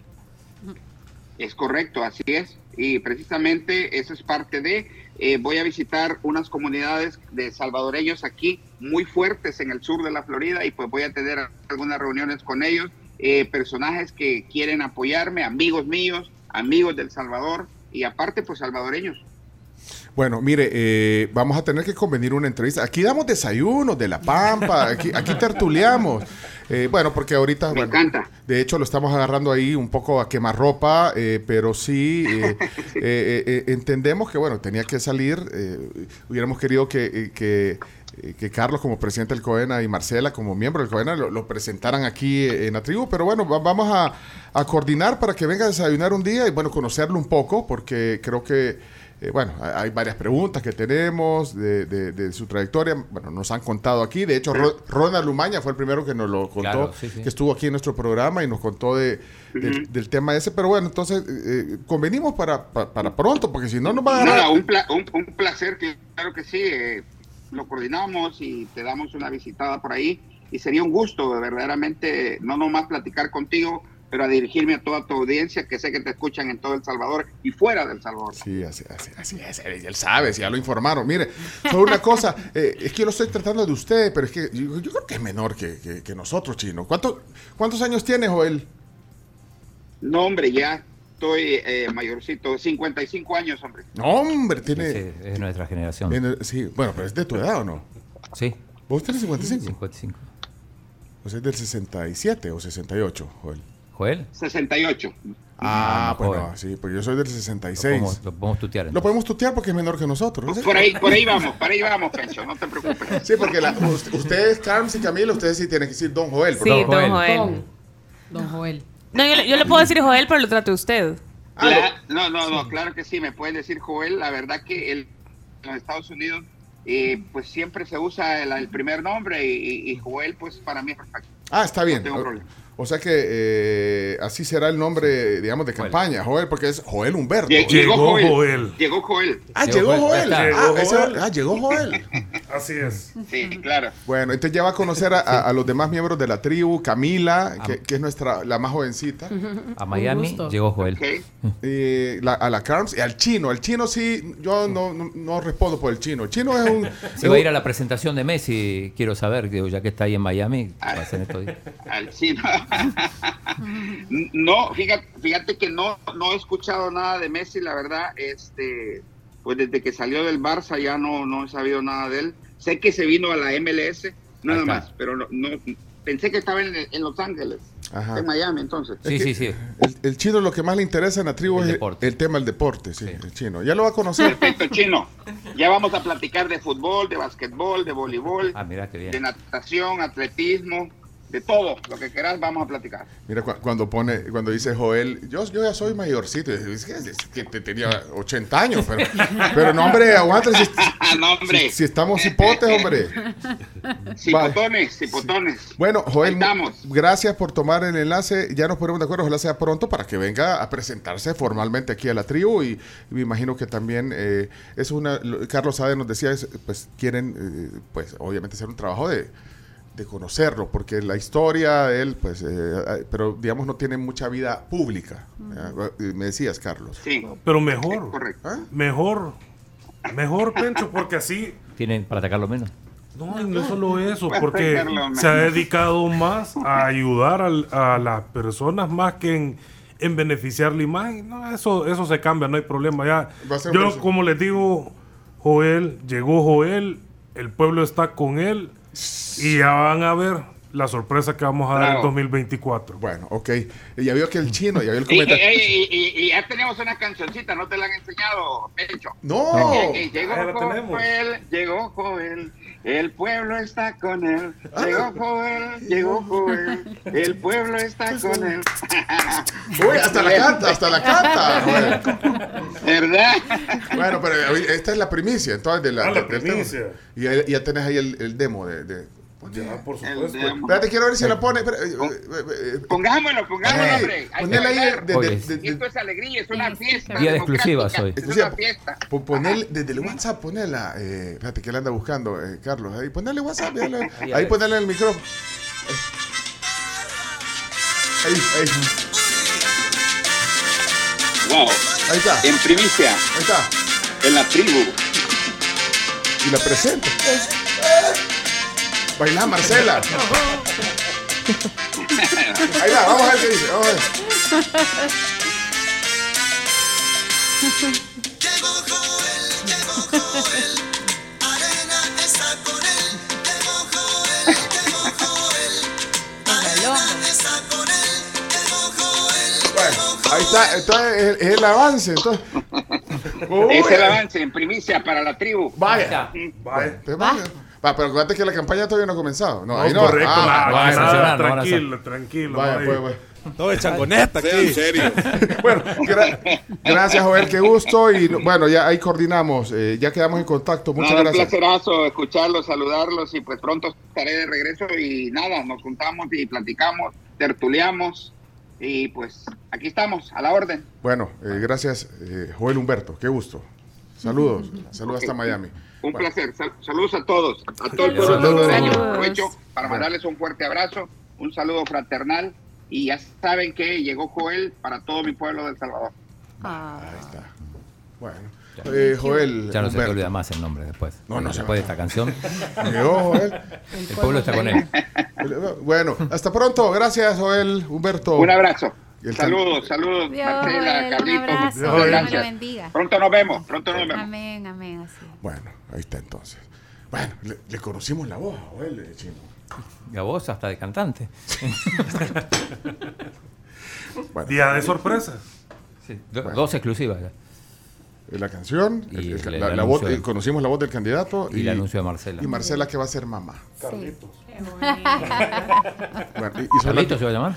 Es correcto, así es. Y precisamente eso es parte de, eh, voy a visitar unas comunidades de salvadoreños aquí muy fuertes en el sur de la Florida y pues voy a tener algunas reuniones con ellos, eh, personajes que quieren apoyarme, amigos míos, amigos del Salvador y aparte pues salvadoreños. Bueno, mire, eh, vamos a tener que convenir una entrevista. Aquí damos desayunos de la pampa, aquí, aquí tertuleamos. Eh, bueno, porque ahorita, Me bueno, encanta. de hecho lo estamos agarrando ahí un poco a quemarropa, eh, pero sí entendemos que, bueno, tenía que salir. hubiéramos querido que, que, que Carlos como presidente del COENA y Marcela como miembro del COENA lo, lo presentaran aquí eh, en la tribu, pero bueno, va- vamos a, a coordinar para que venga a desayunar un día y, bueno, conocerlo un poco, porque creo que... Eh, bueno, hay hay varias preguntas que tenemos de, de- de su trayectoria. Bueno, nos han contado aquí. De hecho, Ro- Ronald Lumaña fue el primero que nos lo contó, Claro, sí, sí. que estuvo aquí en nuestro programa y nos contó de, del, del tema ese. Pero bueno, entonces eh, convenimos para, pa- para pronto, porque si no nos va a Nada, agarrar. un, pla- un, un placer, claro que sí. eh, lo coordinamos y te damos una visitada por ahí. Y sería un gusto, verdaderamente, no nomás platicar contigo, pero a dirigirme a toda tu audiencia, que sé que te escuchan en todo El Salvador y fuera del Salvador. Sí, así, así, así es. Él, él sabe, si ya lo informaron. Mire, solo una cosa, eh, es que yo lo estoy tratando de usted, pero es que yo, yo creo que es menor que, que- que nosotros, chino. ¿Cuánto, ¿Cuántos años tiene, Joel? No, hombre, ya estoy eh, mayorcito, 55 años, hombre. No, hombre, tiene. Sí, es nuestra generación. tiene- sí, bueno, pero es de tu edad o no? Sí, ¿Vos tenés 55? 55. O sea, es del 67 o 68, Joel. Joel, 68. Ah, no, pues joven. no, sí, pues yo soy del lo 66. podemos, lo podemos tutear. Lo podemos tutear porque es menor que nosotros. Por ahí, por ahí vamos, por ahí vamos, Pencho, no te preocupes. Sí, porque la- ust- ustedes, Carms y Camila, ustedes sí tienen que decir Don Joel. Sí, ¿no? don Joel. Joel. Don, don Joel. No, yo, le- yo le puedo decir Joel, pero lo trate usted. Ah, no, no, no, claro que sí, me pueden decir Joel. La verdad que el, en los Estados Unidos, eh, pues siempre se usa el, el primer nombre y, y Joel, pues para mí es perfecto. Ah, está bien. No tengo O- problema. O sea que eh, así será el nombre, digamos, de campaña, Joel, porque es Joel Humberto. Lle- Llegó Llegó Joel. Joel. Llegó Joel. Ah, Llegó Joel, Joel. está. Ah, Llegó ese- Joel. ah, llegó Joel. Así es. Sí, claro. Bueno, entonces ya va a conocer a, a- a los demás miembros de la tribu, Camila, que, que es nuestra la más jovencita, A Miami llegó Joel. Y la- a la Carms y al chino. El chino sí, yo no, no, no respondo por el chino. El chino es un... Se va a ir a la presentación de Messi, quiero saber, digo, ya que está ahí en Miami. Al chino. no, fíjate, fíjate que no, no he escuchado nada de Messi, la verdad. Este, pues desde que salió del Barça ya no, no he sabido nada de él. Sé que se vino a la MLS, nada más, pero no, no- pensé que estaba en, en Los Ángeles, Ajá. en Miami, entonces. Sí, que- sí, sí. El, el chino lo que más le interesa en la tribu El es deporte. el tema del deporte, sí, Sí. el chino. Ya lo va a conocer. Perfecto, chino. Ya vamos a platicar de fútbol, de básquetbol, de voleibol, Ah, mira qué de natación, atletismo, de todo, lo que quieras, vamos a platicar. Mira, cu- cuando pone, cuando dice Joel, yo, yo ya soy mayorcito, es que, te- tenía 80 años, pero, pero no, hombre, aguanta, si, no, hombre. si- si estamos hipotes, hombre. Cipotones, cipotones. Bueno, Joel, gracias por tomar el enlace. Ya nos ponemos de acuerdo, ojalá sea pronto para que venga a presentarse formalmente aquí a la tribu. Y, me imagino que también eh, es una. lo- Carlos Sade nos decía, es, pues quieren, eh, pues obviamente hacer un trabajo de, de conocerlo, porque la historia de él, pues, eh, pero digamos, no tiene mucha vida pública. Eh, Me decías, Carlos. Sí. Pero mejor. Correcto. Mejor. Mejor, Pencho, porque así Tienen para atacarlo menos. No, no solo eso, porque se ha dedicado más a ayudar al- a, las personas más que en, en beneficiar la imagen. No, eso, eso se cambia, no hay problema. Ya, Va a ser un yo, como les digo, Joel, llegó Joel, el pueblo está con él y ya van a ver la sorpresa que vamos a dar en Bravo. 2024. Bueno, ok. Ya vio que el chino, ya vio el comentario. y- y- y- y ya tenemos una cancioncita, no te la han enseñado, Pecho. No. Eh, Llegó ya la tenemos. Joel, llegó Joel, el pueblo está con él. Ah. Llegó Joel, llegó Joel, el pueblo está con él. Uy, hasta la canta, hasta la canta. Joel. ¿Verdad? Bueno, pero esta es la primicia, entonces, de la, Ah, la del tema. primicia. Y ahí- ya tenés ahí el, el demo de... de- Ya, por El supuesto. Espérate, quiero ver si la pone. espera, eh, eh, eh, Pongámoslo, pongámoslo, eh, hombre. Ahí bailar. de- de- Oye. de- de- Esto es alegría, es una fiesta. Día de exclusivas hoy. Es Exclusiva, una fiesta. po- ponele- desde el WhatsApp, ponela. Eh, espérate, que la anda buscando, eh, Carlos. Ahí, ponele WhatsApp. Ahí, ponele el micrófono. Ahí, ahí, Wow. ahí está. En primicia, Ahí está. en la tribu. Y la presento. Baila, Marcela. Ahí va, vamos a ver qué dice. Vamos a ver. Bueno, ahí está, entonces es, es el avance. Entonces. Uy, Es el avance en primicia para la tribu. Vaya. Vaya. Te vaya. Va, pero acuérdate que la campaña todavía no ha comenzado. No, No, ahí no. correcto, Ah, nada, tranquilo, tranquilo. Vaya, pues, pues. Todo es changoneta aquí. Bueno, gra- gracias, Joel, qué gusto. Y no- bueno, ya ahí coordinamos. eh, ya quedamos en contacto. Muchas Nada, un gracias. placerazo escucharlos, saludarlos y pues pronto estaré de regreso y nada, nos juntamos y platicamos, tertuliamos y pues aquí estamos, a la orden. Bueno, eh, gracias, eh, Joel Humberto. Qué gusto. Saludos. Saludos hasta Ok. Miami. Un Bueno, placer, Sal- saludos a todos, a todo el pueblo Saludos. salvadoreño. Saludos. Aprovecho para mandarles un fuerte abrazo, un saludo fraternal y ya saben que llegó Joel para todo mi pueblo del Salvador. Ah. Ahí está. Bueno, eh, Joel. Ya no se te olvida más el nombre después. No, no se después de esta canción, Llegó, Joel. el pueblo está con él. Bueno, hasta pronto. Gracias, Joel Humberto. Un abrazo. Y el Saludos, saludos, Dios, Marcela, Joel, un Carlitos. abrazo. Dios, Dios gracias. bendiga. Pronto nos vemos, pronto nos vemos. Amén, amén, así. Bueno, ahí está entonces. Bueno, le, le conocimos la voz a eh, chino. Y a vos hasta de cantante. Bueno, Día de sorpresa. Sí, do- Dos exclusivas. ya. la canción, Y el- el- el- la, el la voz, conocimos la voz del candidato Y el anuncio de Marcela. Y Marcela que va a ser mamá. Carlitos. Bueno, y- y son ¿Carlitos las- se va a llamar?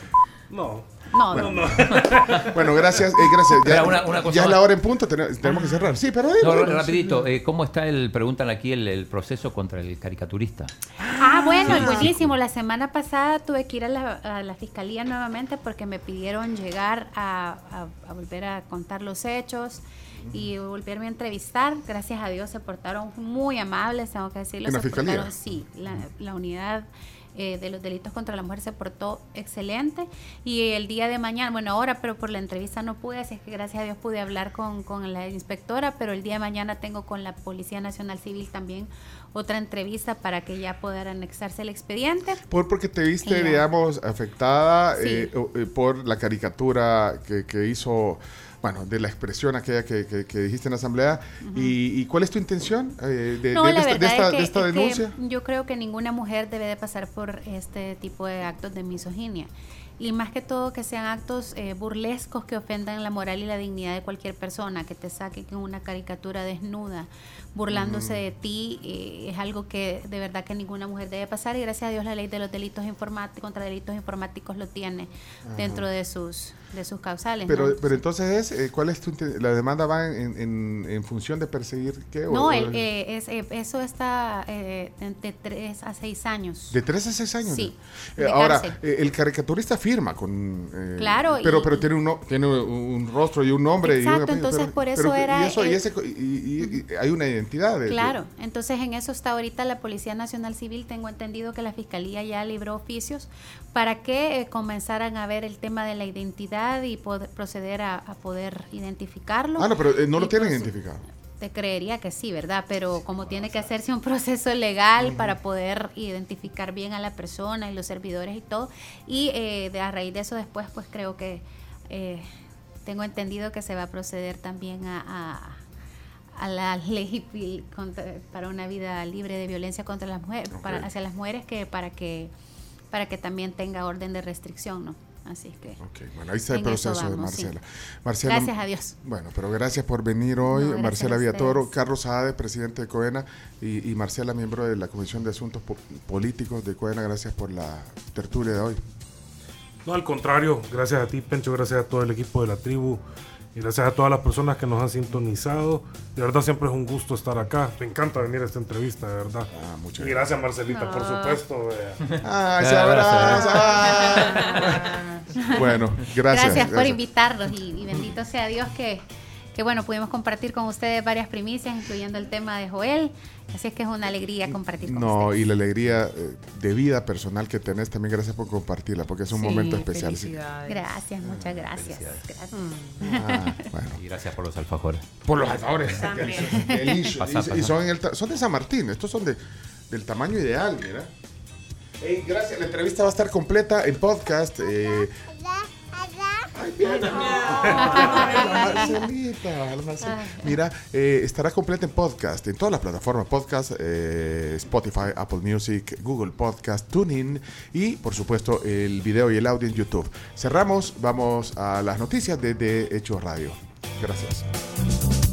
No. No, No, no. bueno, gracias, eh, gracias. Ya, una- una cosa ya es la hora en punto, ten- tenemos que cerrar. Sí, pero No, ra- rapidito, eh, ¿cómo está el, preguntan aquí, el, el proceso contra el caricaturista? Ah, bueno, buenísimo. La semana pasada tuve que ir a la, a la fiscalía nuevamente porque me pidieron llegar a, a- a volver a contar los hechos y volverme a entrevistar. Gracias a Dios se portaron muy amables, tengo que decirlo. ¿En la fiscalía? portaron, sí, la, la unidad eh, de los delitos contra la mujer se portó excelente. Y el día de mañana, bueno, ahora, pero por la entrevista no pude, así es que gracias a Dios pude hablar con, con la inspectora, pero el día de mañana tengo con la Policía Nacional Civil también otra entrevista para que ya pueda anexarse el expediente. Por porque te viste, digamos, afectada Sí. eh, eh, por la caricatura que, que hizo, bueno, de la expresión aquella que, que- que dijiste en la asamblea. y, y cuál es tu intención eh, de, No, de la esta, de verdad esta- es que, de esta es que denuncia? yo creo que ninguna mujer debe de pasar por este tipo de actos de misoginia. y más que todo que sean actos eh, burlescos que ofendan la moral y la dignidad de cualquier persona, que te saquen en una caricatura desnuda, burlándose de ti, eh, es algo que de verdad que ninguna mujer debe pasar y gracias a Dios la ley de los delitos informáticos contra delitos informáticos lo tiene dentro de sus de sus causales. Pero, ¿no? pero entonces, es, eh, ¿cuál es tu la demanda va en, en, en función de perseguir qué? o- no, o- el, eh, es, eh, eso está eh, de, de tres a seis años. de 3 a 6 años. Sí, ahora, el caricaturista firma con. eh, Claro, Pero, y- pero tiene, un, tiene un rostro y un nombre. y un Exacto, entonces pero- por eso pero era Y, eso, ese y hay una Claro, entonces en eso está ahorita la Policía Nacional Civil. Tengo entendido que la Fiscalía ya libró oficios para que eh, comenzaran a ver el tema de la identidad y poder proceder a, a poder identificarlo. Ah, no, pero eh, no lo tienen pues, identificado. Te creería que sí, ¿verdad? Pero como tiene que hacerse un proceso legal para poder identificar bien a la persona y los servidores y todo, y eh, de a raíz de eso después, pues creo que eh, tengo entendido que se va a proceder también a, a- a la ley contra- para una vida libre de violencia contra las mujeres, para, Ok. hacia las mujeres que para que para que también tenga orden de restricción, ¿no? Así que Ok, bueno, ahí está el proceso de vamos, sí. Marcela. Marcela. Gracias a Dios. Bueno, pero gracias por venir hoy. No, Marcela Villatoro. Carlos Saade, presidente de COENA, y, y Marcela, miembro de la Comisión de Asuntos Po- Políticos de COENA. Gracias por la tertulia de hoy. No, al contrario, gracias a ti, Pencho, gracias a todo el equipo de la tribu y gracias a todas las personas que nos han sintonizado. De verdad, siempre es un gusto estar acá. Me encanta venir a esta entrevista, de verdad. Ah, muchas y gracias, Marcelita, por supuesto. eh. ¡Ay, se abraza! bueno, gracias. Gracias, por invitarnos y, y bendito sea Dios que, que, bueno, pudimos compartir con ustedes varias primicias, incluyendo el tema de Joel. Así es que es una alegría compartir con No, ustedes. y la alegría eh, de vida personal que tenés también, gracias por compartirla, porque es un Sí, momento especial. sí. Gracias, muchas gracias. Gracias. Ah, bueno. Y gracias por los alfajores. Por los alfajores. También. Delicioso. Pasa, Y- son, en el son de San Martín, estos son de, del tamaño ideal, mira. Ey, gracias, la entrevista va a estar completa en podcast. eh, Ay, la Marcelita, la Mira, eh, estará completa en podcast, en todas las plataformas podcast, eh, Spotify, Apple Music, Google Podcast, TuneIn y, por supuesto, el video y el audio en YouTube. Cerramos, vamos a las noticias de, de Hechos Radio. Gracias.